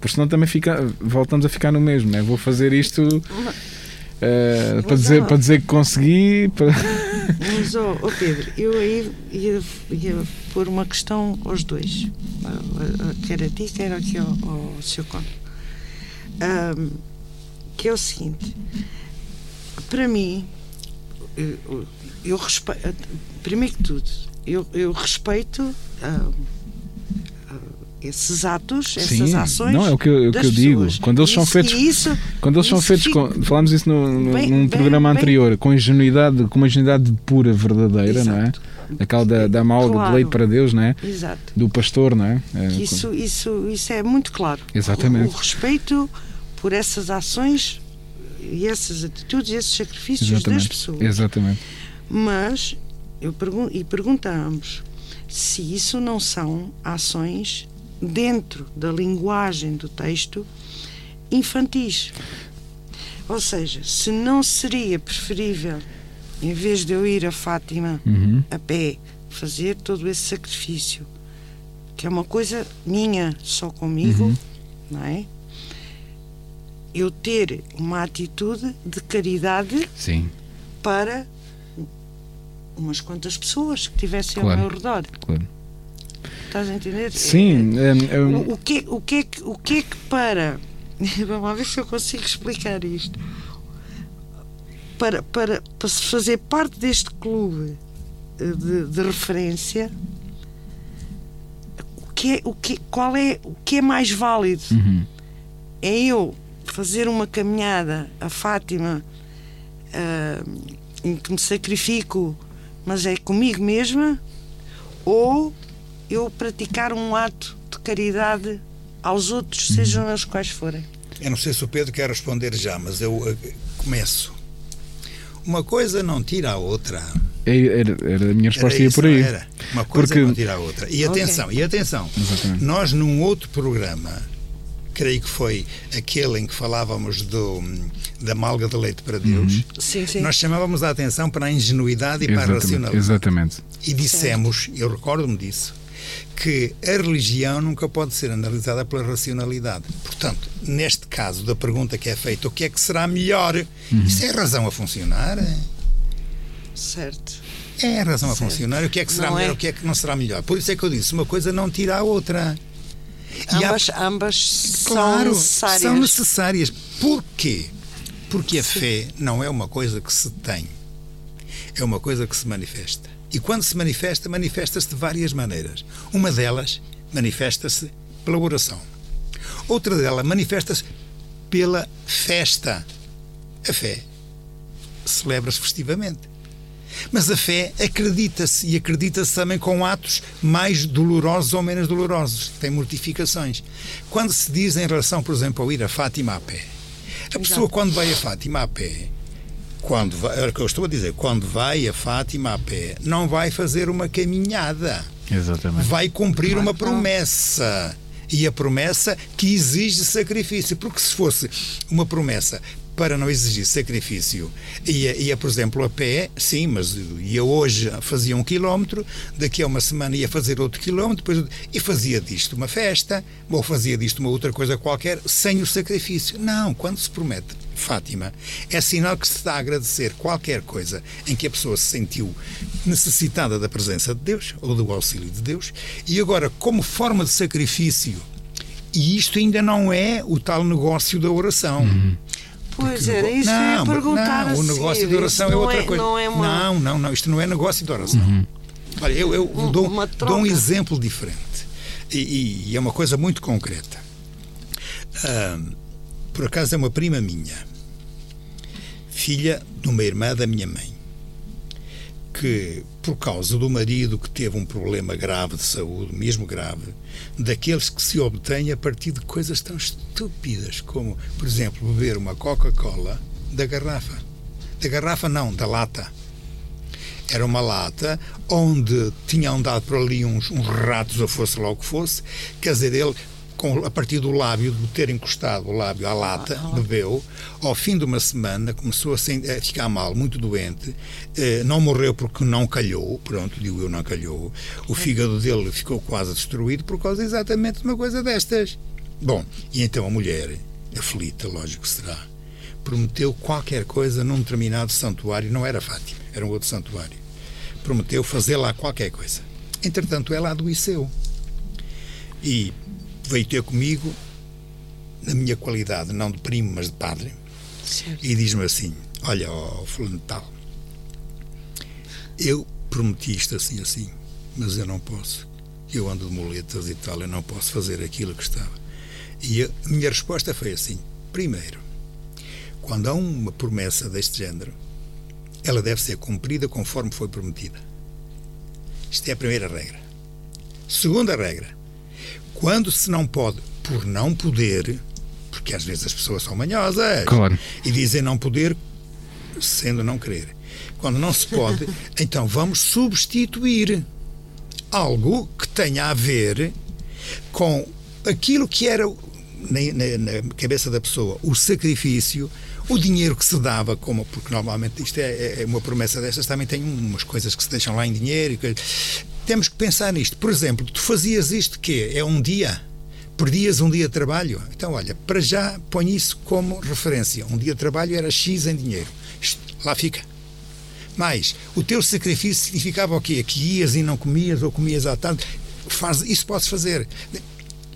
Porque senão também fica, voltamos a ficar no mesmo, não é? Vou fazer isto uh, para, dizer, para dizer que consegui. Para... *laughs*
Mas, oh, oh Pedro, eu aí ia, ia pôr uma questão aos dois, quer a ti, quer aqui ao, ao seu Conde, um, que é o seguinte para mim, eu, eu respeito, primeiro que tudo, eu, eu respeito uh, esses atos,
Sim,
essas ações.
Não, é o que eu, é o que eu digo. Quando eles
isso,
são feitos.
Isso,
quando eles são feitos.
fica,
Com, falámos isso no,
bem,
num
bem,
programa
bem,
anterior, com ingenuidade, com uma ingenuidade pura, verdadeira,
Exato.
não é? Aquela da, da malga
Claro.
de leite para Deus, não é?
Exato.
Do pastor, não é? É,
Isso, isso, isso é muito claro.
Exatamente.
O, o respeito por essas ações e essas atitudes, esses sacrifícios das
Exatamente.
pessoas.
Exatamente.
Mas pergun e perguntamos se isso não são ações dentro da linguagem do texto infantis. Ou seja, se não seria preferível, em vez de eu ir a Fátima
Uhum.
a pé, fazer todo esse sacrifício, que é uma coisa minha, só comigo,
Uhum.
não é? Eu ter uma atitude de caridade
Sim,
para umas quantas pessoas que tivessem
Claro.
ao meu redor.
claro.
Estás a entender?
Sim, é, é,
É, o, o que, o, que é que, o que é que para. *laughs* Vamos lá ver se eu consigo explicar isto. Para, para, para se fazer parte deste clube eh, de, de referência, o que é, o que, qual é, o que é mais válido?
uhum.
é eu fazer uma caminhada a Fátima ah, em que me sacrifico, mas é comigo mesma, ou eu praticar um ato de caridade aos outros, sejam eles quais forem.
Eu não sei se o Pedro quer responder já, mas eu eh, começo. Uma coisa não tira a outra.
Era, era a minha resposta
Era
ia
isso,
por aí.
Era. Uma coisa
Porque-
é não tirar a outra. E atenção, e atenção.
Exatamente.
Nós num outro programa, creio que foi aquele em que falávamos do, da malga de leite para Deus,
Sim, sim.
nós chamávamos a atenção para a ingenuidade e para a
Exatamente,
racionalidade.
exatamente.
E dissemos, eu recordo-me disso, que a religião nunca pode ser analisada pela racionalidade. Portanto, neste caso da pergunta que é feita, o que é que será melhor?
Uhum.
Isso é razão a funcionar?
Certo.
É a razão a
Certo.
funcionar. O que é que será
Não
melhor?
é?
O que é que não será melhor? Por isso é que eu disse, uma coisa não tira a outra. E há-
Ambas, ambas
claro,
são necessárias.
são necessárias. Porquê? Porque a fé não é uma coisa que se tem, é uma coisa que se manifesta. E quando se manifesta, manifesta-se de várias maneiras. Uma delas manifesta-se pela oração. Outra delas manifesta-se pela festa. A fé celebra-se festivamente. Mas a fé acredita-se e acredita-se também com atos mais dolorosos ou menos dolorosos. Tem mortificações. Quando se diz em relação, por exemplo, ao ir a Fátima a pé, a pessoa quando vai a Fátima a pé, quando vai, é o que eu estou a dizer, quando vai a Fátima a pé, não vai fazer uma caminhada,
Exatamente.
vai cumprir uma promessa. E a promessa que exige sacrifício. Porque se fosse uma promessa para não exigir sacrifício, ia, ia por exemplo, a pé, sim, mas ia hoje fazia um quilómetro, daqui a uma semana ia fazer outro quilómetro, depois, e fazia disto uma festa, ou fazia disto uma outra coisa qualquer, sem o sacrifício. Não, quando se promete Fátima, é sinal que se está a agradecer qualquer coisa em que a pessoa se sentiu necessitada da presença de Deus ou do auxílio de Deus, e agora, como forma de sacrifício, e isto ainda não é o tal negócio da oração.
Pois era, isso que eu ia
não,
perguntar
não, o negócio
seguir.
de oração é outra coisa.
Não é uma...
não, não, não, isto não é negócio de oração. Olha, eu, eu
Um-
dou, dou um exemplo diferente e, e- é uma coisa muito concreta. Ah, por acaso é uma prima minha, filha de uma irmã da minha mãe, que por causa do marido que teve um problema grave de saúde, mesmo grave, daqueles que se obtém a partir de coisas tão estúpidas como, por exemplo, beber uma Coca-Cola da garrafa. Da garrafa não, da lata. Era uma lata onde tinham dado por ali uns, uns ratos, ou fosse lá o que fosse. Quer dizer, ele, com, a partir do lábio, de ter encostado o lábio à lata, bebeu. Ao fim de uma semana, começou a, ficar mal, muito doente. Eh, não morreu porque não calhou. Pronto, digo eu, não calhou. O fígado dele ficou quase destruído por causa exatamente de uma coisa destas. Bom, e então a mulher, aflita, lógico será, prometeu qualquer coisa num determinado santuário, não era Fátima, era um outro santuário. Prometeu fazer lá qualquer coisa. Entretanto, ela adoeceu. E veio ter comigo, na minha qualidade, não de primo, mas de padre,
Certo.
e diz-me assim: Olha, ó, fulano de tal, eu prometi isto assim, assim, mas eu não posso. Eu ando de muletas e tal, eu não posso fazer aquilo que estava. E a minha resposta foi assim: primeiro, quando há uma promessa deste género, ela deve ser cumprida conforme foi prometida. Isto é a primeira regra. Segunda regra, quando se não pode, por não poder, porque às vezes as pessoas são manhosas
Claro.
e dizem não poder, sendo não querer. Quando não se pode, *laughs* então vamos substituir algo que tenha a ver com aquilo que era na, na- na cabeça da pessoa o sacrifício, o dinheiro que se dava, como porque normalmente isto é, é uma promessa destas, também tem umas coisas que se deixam lá em dinheiro. e Temos que pensar nisto. Por exemplo, tu fazias isto que é um dia, perdias um dia de trabalho. Então, olha, para já põe isso como referência. Um dia de trabalho era X em dinheiro. Isto, lá fica. Mas o teu sacrifício significava o quê? Que ias e não comias ou comias à tarde. Faz, isso podes fazer.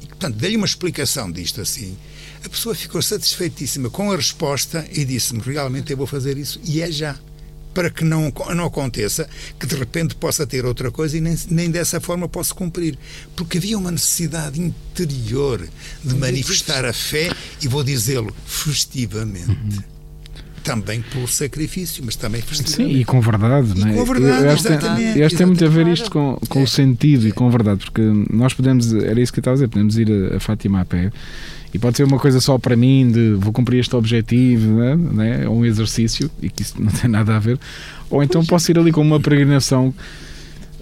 Portanto, dei uma explicação disto assim. A pessoa ficou satisfeitíssima com a resposta e disse-me: realmente eu vou fazer isso. E é já. Para que não, não aconteça que de repente possa ter outra coisa e nem, nem dessa forma posso cumprir. Porque havia uma necessidade interior de manifestar a fé, e vou dizê-lo festivamente. Também pelo sacrifício, mas também festivamente.
Sim, e com verdade,
E
não é?
com verdade,
eu acho
exatamente,
eu acho que tem muito a ver isto com, com
É.
o sentido e com verdade, porque nós podemos, era isso que eu estava a dizer, podemos ir a, a Fátima a pé E pode ser uma coisa só para mim, de vou cumprir este objetivo, né? né? é um exercício, e que isso não tem nada a ver. Ou então posso ir ali com uma peregrinação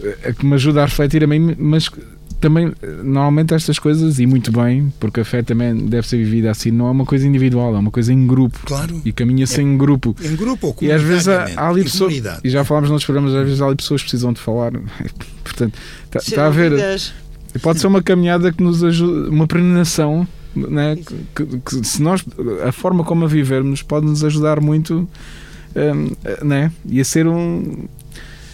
eh, que me ajuda a refletir a mim, mas também, normalmente estas coisas, e muito bem, porque a fé também deve ser vivida assim, não é uma coisa individual, é uma coisa em grupo.
Claro.
E caminha-se é, em grupo.
Em grupo ou
E às vezes há, há ali pessoas, e já falámos nos programas, às vezes há ali pessoas que precisam de falar. *laughs* Portanto, está tá a ver. Pode ser uma caminhada que nos ajuda, uma peregrinação, né? Que, que, que, se nós, a forma como a vivermos pode nos ajudar muito, um, né? E a ser um.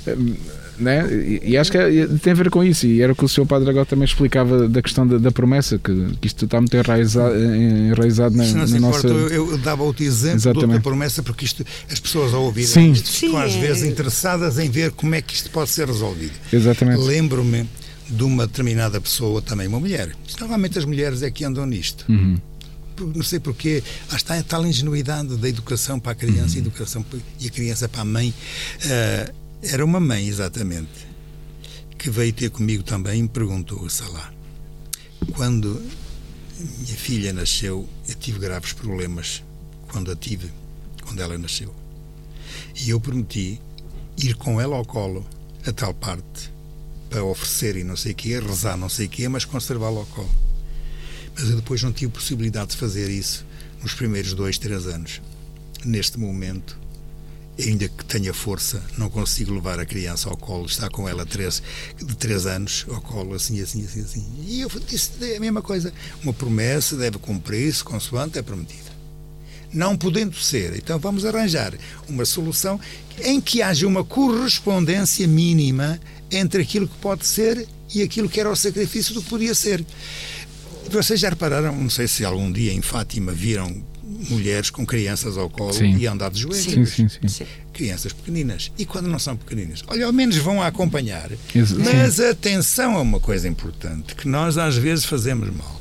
um né? E, e acho que é, tem a ver com isso, e era o que o seu padre agora também explicava da questão da, da promessa, que, que, isto está muito enraizado, enraizado na,
na
nossa.
Importa, eu, dava outro exemplo da promessa, porque isto, as pessoas ao ouvir
Sim.
isto ficam
Sim,
às
é.
vezes interessadas em ver como é que isto pode ser resolvido.
Exatamente.
Lembro-me de uma determinada pessoa, também uma mulher. Normalmente as mulheres é que andam nisto.
Uhum.
Não sei porquê, lá está a tal ingenuidade da educação para a criança
Uhum.
educação e a criança para a mãe. Uh, era uma mãe, exatamente, que veio ter comigo também e me perguntou, sei lá, quando minha filha nasceu, eu tive graves problemas quando a tive, quando ela nasceu. E eu prometi ir com ela ao colo a tal parte para oferecer e não sei o quê, rezar não sei o quê, mas conservá-la ao colo. Mas eu depois não tive possibilidade de fazer isso nos primeiros dois, três anos. Neste momento, ainda que tenha força, não consigo levar a criança ao colo, está com ela três, de três anos ao colo, assim, assim, assim, assim. E eu disse a mesma coisa. Uma promessa deve cumprir-se consoante é prometida. Não podendo ser, então vamos arranjar uma solução em que haja uma correspondência mínima entre aquilo que pode ser e aquilo que era o sacrifício do que podia ser. Vocês já repararam, não sei se algum dia em Fátima viram mulheres com crianças ao colo
Sim.
e andar de joelhos.
Sim, sim, sim.
Sim.
Crianças pequeninas. E quando não são pequeninas? Olha, ao menos vão a acompanhar.
Ex-
Mas atenção a uma coisa importante que nós às vezes fazemos mal.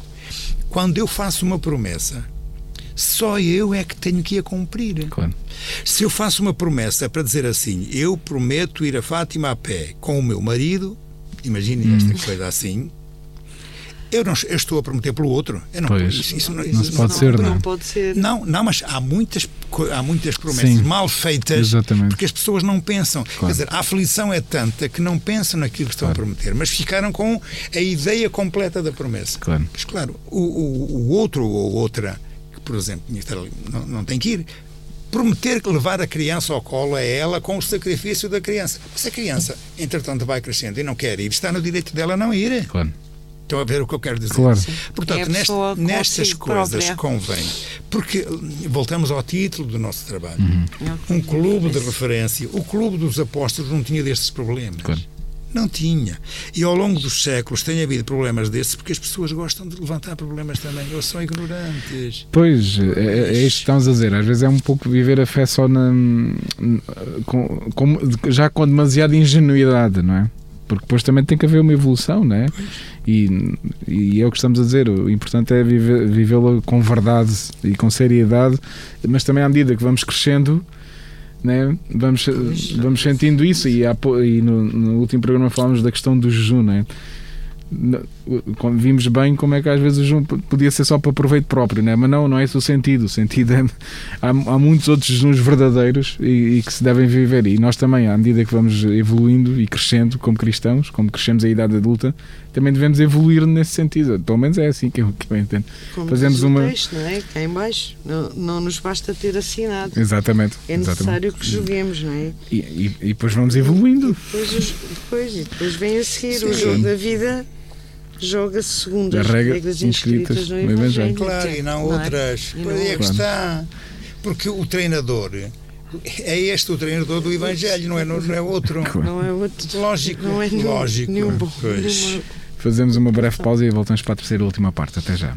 Quando eu faço uma promessa, só eu é que tenho que a cumprir.
Claro.
Se eu faço uma promessa para dizer assim, eu prometo ir a Fátima a pé com o meu marido, imaginem esta coisa assim, eu, não, eu estou a prometer pelo outro. Eu não,
Pois.
isso, isso não,
Não se
isso
pode ser, não é?
Não pode ser.
não, não, mas há muitas, há muitas promessas
Sim.
mal feitas
Exatamente.
porque as pessoas não pensam.
Claro.
Quer dizer, a aflição é tanta que não pensam naquilo que estão
Claro.
a prometer, mas ficaram com a ideia completa da promessa.
Claro.
Mas claro, o, o, o outro ou outra, por exemplo não, não tem que ir, prometer que levar a criança ao colo a ela com o sacrifício da criança. Se a criança, entretanto, vai crescendo e não quer ir, está no direito dela não ir.
Claro.
Estão a ver o que eu quero dizer?
Claro.
Portanto,
É a
nest-
pessoa
nestas coisas
própria.
convém. Porque voltamos ao título do nosso trabalho.
Uhum.
Um clube de referência. O clube dos apóstolos não tinha destes problemas.
Claro.
Não tinha. E ao longo dos séculos tem havido problemas desses porque as pessoas gostam de levantar problemas também. Ou são ignorantes.
Pois, é, é isto que estamos a dizer. Às vezes é um pouco viver a fé só na, com, com- já com demasiada ingenuidade, não é? Porque depois também tem que haver uma evolução, não é? E, e é o que estamos a dizer. O importante é vivê-la com verdade e com seriedade, mas também à medida que vamos crescendo. Né? Vamos, vamos sentindo isso e, há e no, no último programa falámos da questão do jejum né? Quando vimos bem como é que às vezes o jejum podia ser só para proveito próprio, né? mas não, não é esse o sentido. O sentido é. *laughs* Há, há muitos outros jejuns verdadeiros e, e que se devem viver. E nós também, à medida que vamos evoluindo e crescendo como cristãos, como crescemos a idade adulta, também devemos evoluir nesse sentido. Pelo menos é assim que eu, que eu entendo.
Como
Fazemos
o
uma-
texto, não é? Cá em baixo. Não, não nos basta ter assinado.
Exatamente.
É
exatamente.
necessário que joguemos, não é?
E, e- e depois vamos evoluindo.
Depois, os- depois, e depois vem a seguir o
Sim.
jogo da vida. Joga-se segundo
As
as
regras inscritas
inscritas no
no Evangelho.
Evangelho.
Claro, e não
Não é?
outras.
E não
Pois é que
outras.
está. Porque o treinador é este o treinador do Evangelho, não é, não é outro. *laughs*
Não é outro.
Lógico,
Não é nenhum,
lógico.
nenhum bom.
Pois.
nenhuma-
Fazemos uma breve pausa e voltamos para a terceira e última parte. Até já.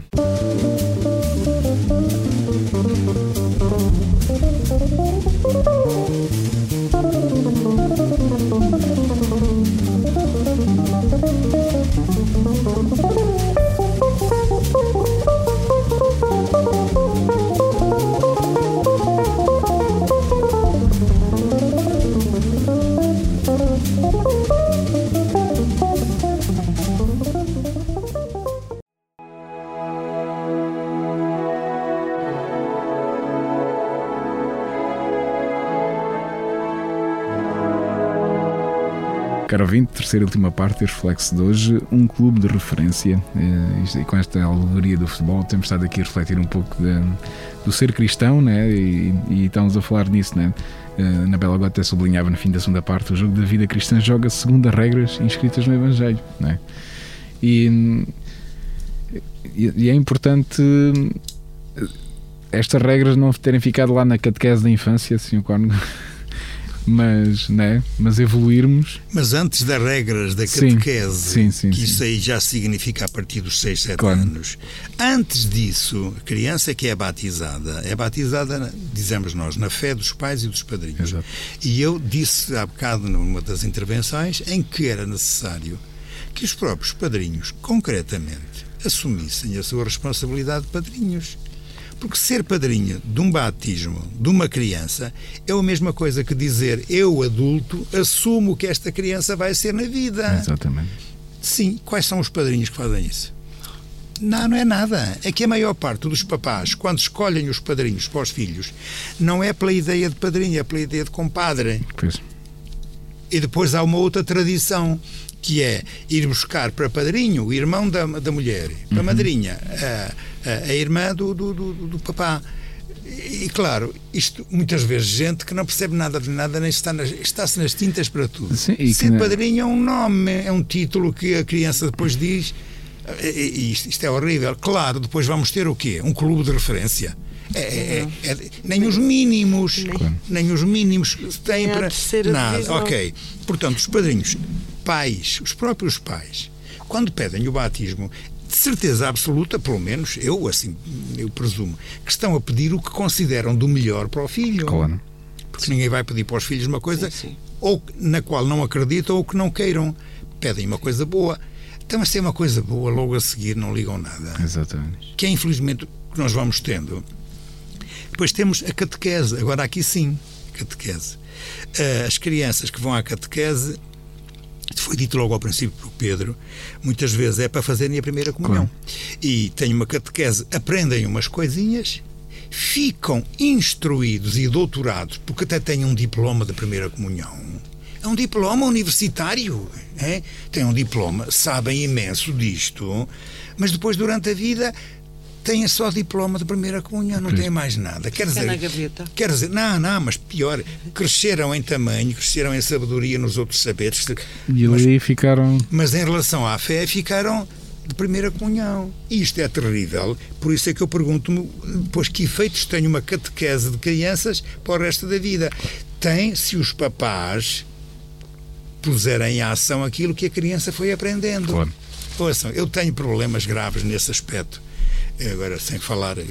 Caro ouvinte, terceira e última parte deste reflexo de hoje, um clube de referência. Eh, e com esta alegoria do futebol, temos estado aqui a refletir um pouco de, do ser cristão, né? E, e, estamos a falar nisso, né? Uh, na Bela Gota sublinhava no fim da segunda parte: o jogo da vida cristã joga segundo as regras inscritas no Evangelho, né? E, e, é importante estas regras não terem ficado lá na catequese da infância, assim o *laughs* mas, né? mas evoluirmos.
Mas antes das regras da catequese,
sim, sim,
que
sim,
isso aí já significa a partir dos 6, 7 claro. anos, antes disso, a criança que é batizada, é batizada, dizemos nós, na fé dos pais e dos padrinhos.
Exato.
E eu disse há bocado numa das intervenções em que era necessário que os próprios padrinhos, concretamente, assumissem a sua responsabilidade de padrinhos. Porque ser padrinho de um batismo de uma criança é a mesma coisa que dizer eu, adulto, assumo que esta criança vai ser na vida.
Exatamente.
Sim, quais são os padrinhos que fazem isso? Não, não é nada. É que a maior parte dos papás, quando escolhem os padrinhos para os filhos, não é pela ideia de padrinho, é pela ideia de compadre.
Pois.
E depois há uma outra tradição que é ir buscar para padrinho o irmão da, da mulher, para uhum. madrinha a, a, a irmã do, do, do, do papá. E, claro, isto muitas vezes gente que não percebe nada de nada, nem está nas, está-se nas tintas para tudo.
Sim,
Ser que... padrinho é um nome, é um título que a criança depois diz. E isto, isto é horrível. Claro, depois vamos ter o quê? Um clube de referência. É, é, é, é nem os mínimos, nem, nem os mínimos têm para nada. Ok. Portanto, os padrinhos pais, os próprios pais, quando pedem o batismo, de certeza absoluta, pelo menos eu assim eu presumo, que estão a pedir o que consideram do melhor para o filho.
Claro.
Porque sim. ninguém vai pedir para os filhos uma coisa sim, sim. ou na qual não acreditam ou que não queiram. Pedem uma coisa boa. Então, mas tem uma coisa boa, logo a seguir não ligam nada.
Exatamente.
Que é infelizmente o que nós vamos tendo. Depois temos a catequese. Agora aqui sim, catequese. Eh, as crianças que vão à catequese foi dito logo ao princípio por Pedro, muitas vezes é para fazerem a primeira comunhão. Claro. E têm uma catequese, aprendem umas coisinhas, ficam instruídos e doutorados, porque até têm um diploma de primeira comunhão. É um diploma universitário. É? Têm um diploma, sabem imenso disto, mas depois, durante a vida, têm só diploma de primeira comunhão, não têm mais nada. Quer dizer,
na gaveta.
Quer dizer, não, não, mas pior, cresceram em tamanho, cresceram em sabedoria nos outros saberes.
E
mas,
ali ficaram.
Mas em relação à fé, ficaram de primeira comunhão. E isto é terrível, por isso é que eu pergunto-me depois que efeitos tem uma catequese de crianças para o resto da vida. Tem se os papás puserem em ação aquilo que a criança foi aprendendo.
Claro.
Ouçam, eu tenho problemas graves nesse aspecto. É, agora sem falar eh,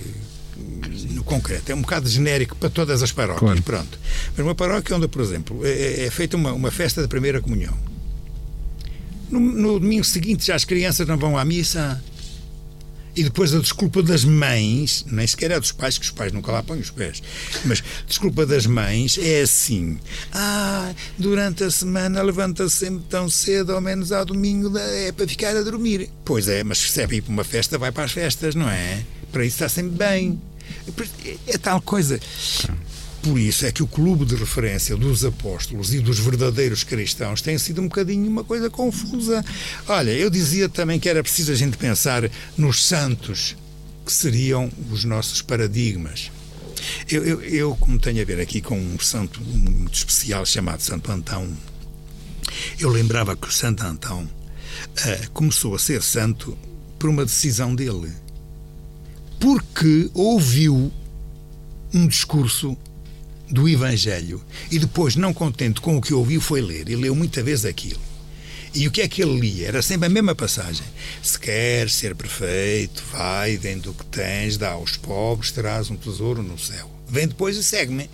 no concreto, é um bocado genérico para todas as paróquias, claro. pronto. Mas uma paróquia onde, por exemplo, é, é, é feita uma, uma festa da primeira comunhão. No, no, domingo seguinte já as crianças não vão à missa. E depois a desculpa das mães, nem sequer é dos pais, que os pais nunca lá põem os pés, mas desculpa das mães é assim: ah, durante a semana levanta-se sempre tão cedo, ao menos ao domingo, é para ficar a dormir. Pois é, mas se é ir para uma festa, vai para as festas, não é? Para isso está sempre bem. É tal coisa. Por isso é que o clube de referência dos apóstolos e dos verdadeiros cristãos tem sido um bocadinho uma coisa confusa. Olha, eu dizia também que era preciso a gente pensar nos santos, que seriam os nossos paradigmas. Eu, eu, eu como tenho a ver aqui com um santo muito especial chamado Santo Antão, eu lembrava que o Santo Antão uh, começou a ser santo por uma decisão dele. Porque ouviu um discurso do Evangelho e depois, não contente com o que ouviu, foi ler. E leu muita vez aquilo. E o que é que ele lia? Era sempre a mesma passagem. Se queres ser perfeito, vai, vende o que tens, dá aos pobres, terás um tesouro no céu. Vem depois e segue-me.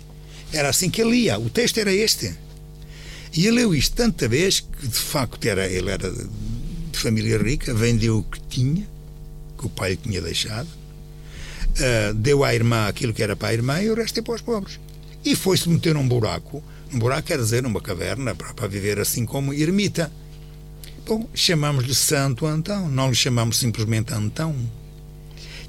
Era assim que ele lia. O texto era este. E ele leu isto tanta vez que, de facto, era, ele era de família rica, vendeu o que tinha, que o pai lhe tinha deixado, uh, deu à irmã aquilo que era para a irmã e o resto é para os pobres e foi-se meter num buraco. Um buraco quer dizer numa caverna para, viver assim como ermita. Bom, chamamos-lhe Santo Antão, não lhe chamamos simplesmente Antão.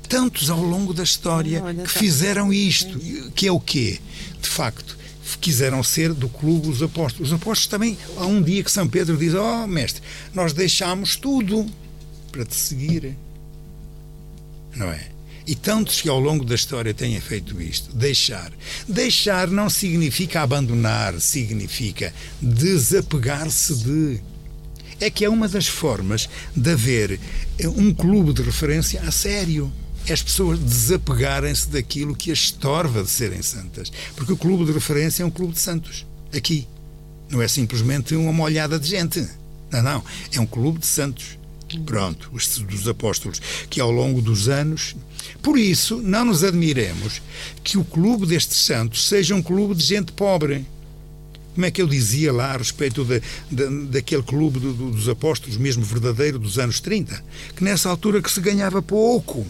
Tantos ao longo da história que fizeram isto, que é o quê? De facto, quiseram ser do clube dos apóstolos. Os apóstolos também, há um dia que São Pedro diz: Oh, mestre, nós deixámos tudo para te seguir. Não é? E tantos que ao longo da história têm feito isto. Deixar. Deixar não significa abandonar, significa desapegar-se de. É que é uma das formas de haver um clube de referência a sério é as pessoas desapegarem-se daquilo que as estorva de serem santas. Porque o clube de referência é um clube de santos. Aqui. Não é simplesmente uma molhada de gente. Não, não. É um clube de santos. Pronto, os dos apóstolos, que ao longo dos anos. Por isso, não nos admiremos que o clube destes santos seja um clube de gente pobre. Como é que eu dizia lá a respeito de, de, daquele clube do, do, dos apóstolos, mesmo verdadeiro, dos anos 30? Que nessa altura que se ganhava pouco.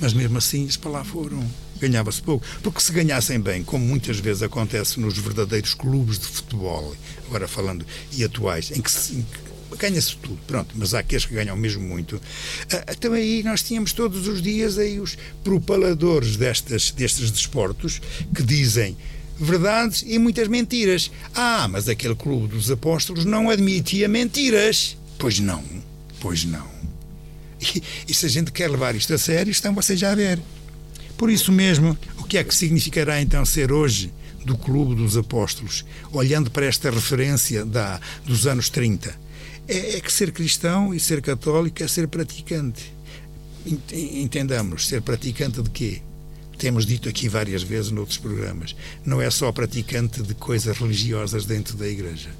Mas mesmo assim, as para lá foram. Ganhava-se pouco. Porque se ganhassem bem, como muitas vezes acontece nos verdadeiros clubes de futebol, agora falando, e atuais, em que, se, ganha-se tudo, pronto, mas há aqueles que ganham mesmo muito. Ah, então aí nós tínhamos todos os dias aí os propaladores destas, destes desportos que dizem verdades e muitas mentiras. Ah, mas aquele clube dos apóstolos não admitia mentiras. Pois não, pois não. E, e se a gente quer levar isto a sério, estão vocês já a ver. Por isso mesmo, o que é que significará então ser hoje do Clube dos Apóstolos, olhando para esta referência da, dos anos 30? É, é que ser cristão e ser católico é ser praticante. Entendamos, ser praticante de quê? Temos dito aqui várias vezes noutros programas. Não é só praticante de coisas religiosas dentro da igreja.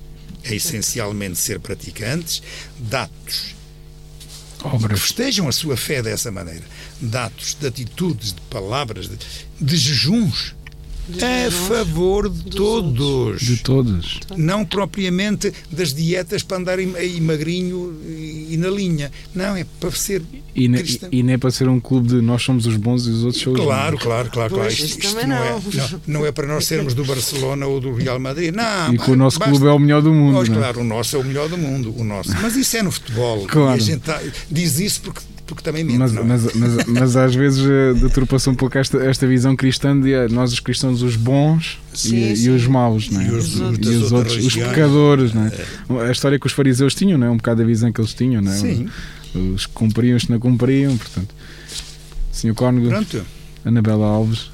É essencialmente ser praticantes de atos Obras. que festejam a sua fé dessa maneira. De atos, de atitudes, de palavras, de, de jejuns a favor de todos.
De todos.
Não propriamente das dietas para andar aí magrinho e na linha. Não, é para ser
e, ne, e, nem é para ser um clube de nós somos os bons e os outros são os
Claro,
bons.
claro, claro. claro. Isto, isto não, não. É, não, não, é para nós sermos do Barcelona ou do Real Madrid. Não,
e que o nosso basta, clube é o melhor do mundo. Nós,
é? claro, o nosso é o melhor do mundo. O nosso. Mas isso é no futebol. *laughs* Claro. E a gente tá, diz isso porque porque também mente,
mas,
é?
mas, mas, mas, às vezes eh, deturpa-se um pouco esta, esta visão cristã de eh, nós os cristãos os bons sim, e, sim. e, os maus não é?
e os, os,
e os outros os pecadores não é? é? a história que os fariseus tinham não é? um bocado a visão que eles tinham não é?
sim.
os que cumpriam os que não cumpriam portanto Senhor Cónigo
Pronto.
Anabela Alves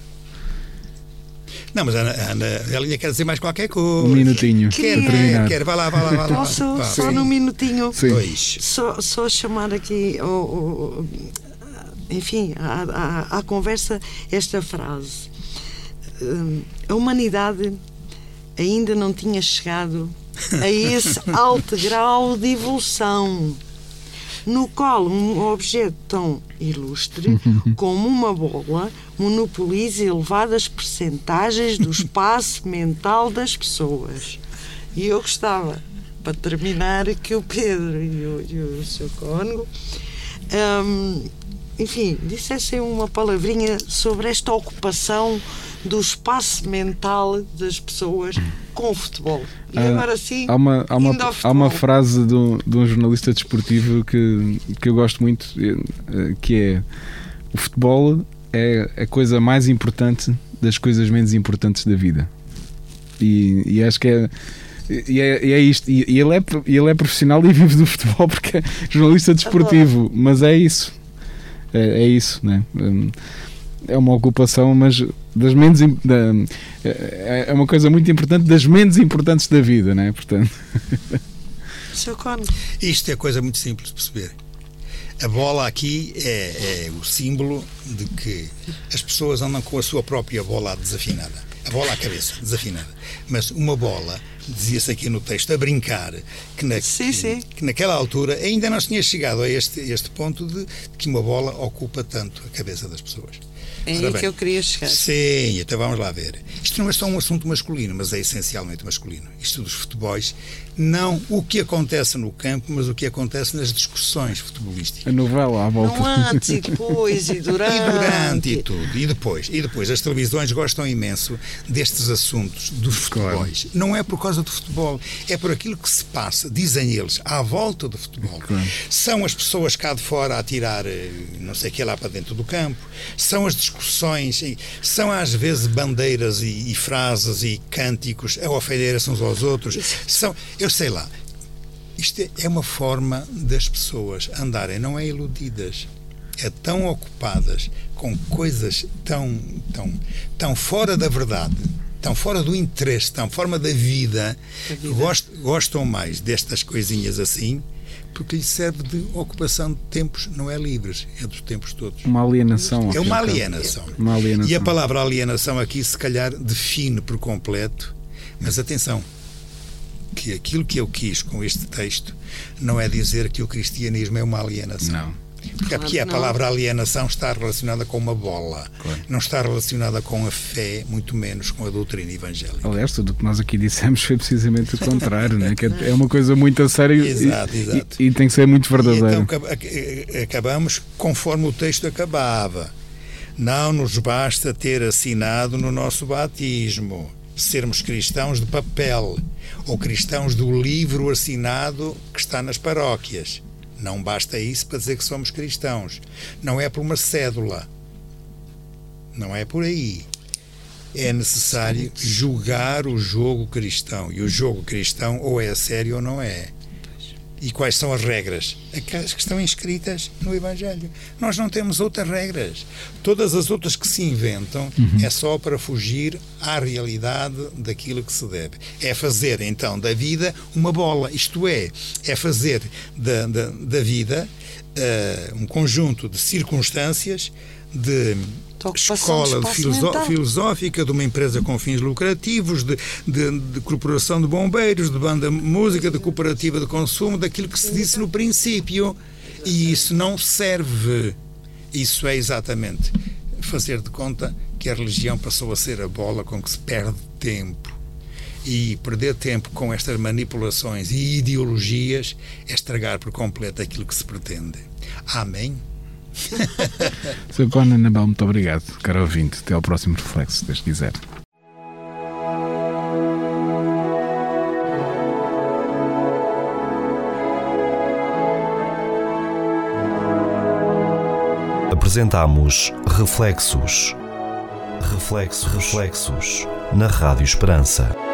não, mas a Ana, ela quer dizer mais qualquer coisa.
Um minutinho.
Quer, quer, quer. Vai lá, vai lá. Vai lá.
Posso, só num minutinho,
Sim.
Dois.
Só, só chamar aqui, oh, oh, enfim, à, à, à conversa esta frase. Hum, a humanidade ainda não tinha chegado a esse *laughs* alto grau de evolução no qual um objeto tão ilustre *laughs* como uma bola monopoliza elevadas percentagens do espaço *laughs* mental das pessoas. E eu gostava, para terminar, que o Pedro e o, e o seu cônego um, enfim, dissessem uma palavrinha sobre esta ocupação do espaço mental das pessoas com o futebol. E ah, agora sim,
há uma, há uma, há uma frase de um, de um, jornalista desportivo que, que eu gosto muito, eh, que é o futebol é a coisa mais importante das coisas menos importantes da vida. E, e acho que é e é, e é isto. E, e, ele é, ele é profissional e vive do futebol porque é jornalista desportivo. Mas é isso. É, é isso, né? Hum, é uma ocupação, mas das menos da, é, é uma coisa muito importante das menos importantes da vida, né? Portanto. *laughs*
Isto é coisa muito simples de perceber. A bola aqui é, é, o símbolo de que as pessoas andam com a sua própria bola desafinada. A bola à cabeça, desafinada. Mas uma bola, dizia-se aqui no texto, a brincar, que, na,
sim, sim.
que naquela altura ainda não tinha chegado a este, este ponto de, de que uma bola ocupa tanto a cabeça das pessoas.
É aí que eu queria chegar.
Sim, então vamos lá ver. Isto não é só um assunto masculino, mas é essencialmente masculino. Isto dos futebols não o que acontece no campo, mas o que acontece nas discussões futebolísticas.
A novela à volta.
Não antes e depois e durante.
E durante e tudo. E depois. E depois. As televisões gostam imenso destes assuntos dos futebols. Claro. Não é por causa do futebol, é por aquilo que se passa, dizem eles, à volta do futebol. Claro. São as pessoas cá de fora a tirar eh, não sei o que lá para dentro do campo, são as discussões são às vezes bandeiras e, e frases e cânticos a ofender-se uns aos outros. São, eu sei lá, isto é, é uma forma das pessoas andarem, não é iludidas, é tão ocupadas com coisas tão, tão, tão fora da verdade, tão fora do interesse, tão fora da vida, vida. Gostam, gostam mais destas coisinhas assim porque lhe serve de ocupação de tempos, não é livres, é dos tempos todos.
Uma alienação.
É uma alienação.
uma alienação.
E a palavra alienação aqui, se calhar, define por completo, mas atenção, que aquilo que eu quis com este texto não é dizer que o cristianismo é uma alienação.
Não
porque aqui a palavra alienação está relacionada com uma bola, claro. não está relacionada com a fé, muito menos com a doutrina evangélica.
Aliás, tudo o que nós aqui dissemos foi precisamente o contrário, né? que é uma coisa muito a sério exato, e, exato. E, e, tem que ser muito verdadeiro.
então acabamos conforme o texto acabava. Não nos basta ter assinado no nosso batismo, sermos cristãos de papel ou cristãos do livro assinado que está nas paróquias. Não basta isso para dizer que somos cristãos. Não é por uma cédula. Não é por aí. É necessário julgar o jogo cristão. E o jogo cristão ou é sério ou não é e quais são as regras? Aquelas que estão inscritas no Evangelho. Nós não temos outras regras. Todas as outras que se inventam uhum. é só para fugir à realidade daquilo que se deve. É fazer, então, da vida uma bola. Isto é, é fazer da, da, da vida uh, um conjunto de circunstâncias, de escola de filosófica, de uma empresa com fins lucrativos, de, de, de, corporação de bombeiros, de banda música, de cooperativa de consumo, daquilo que se disse no princípio. E isso não serve. Isso é exatamente fazer de conta que a religião passou a ser a bola com que se perde tempo. E perder tempo com estas manipulações e ideologias é estragar por completo aquilo que se pretende. Amém? *laughs*
Sr. Conan Nabal, muito obrigado, caro ouvinte. Até ao próximo reflexo, se Deus quiser.
Apresentamos Reflexos. Reflexos, reflexos na Rádio Esperança.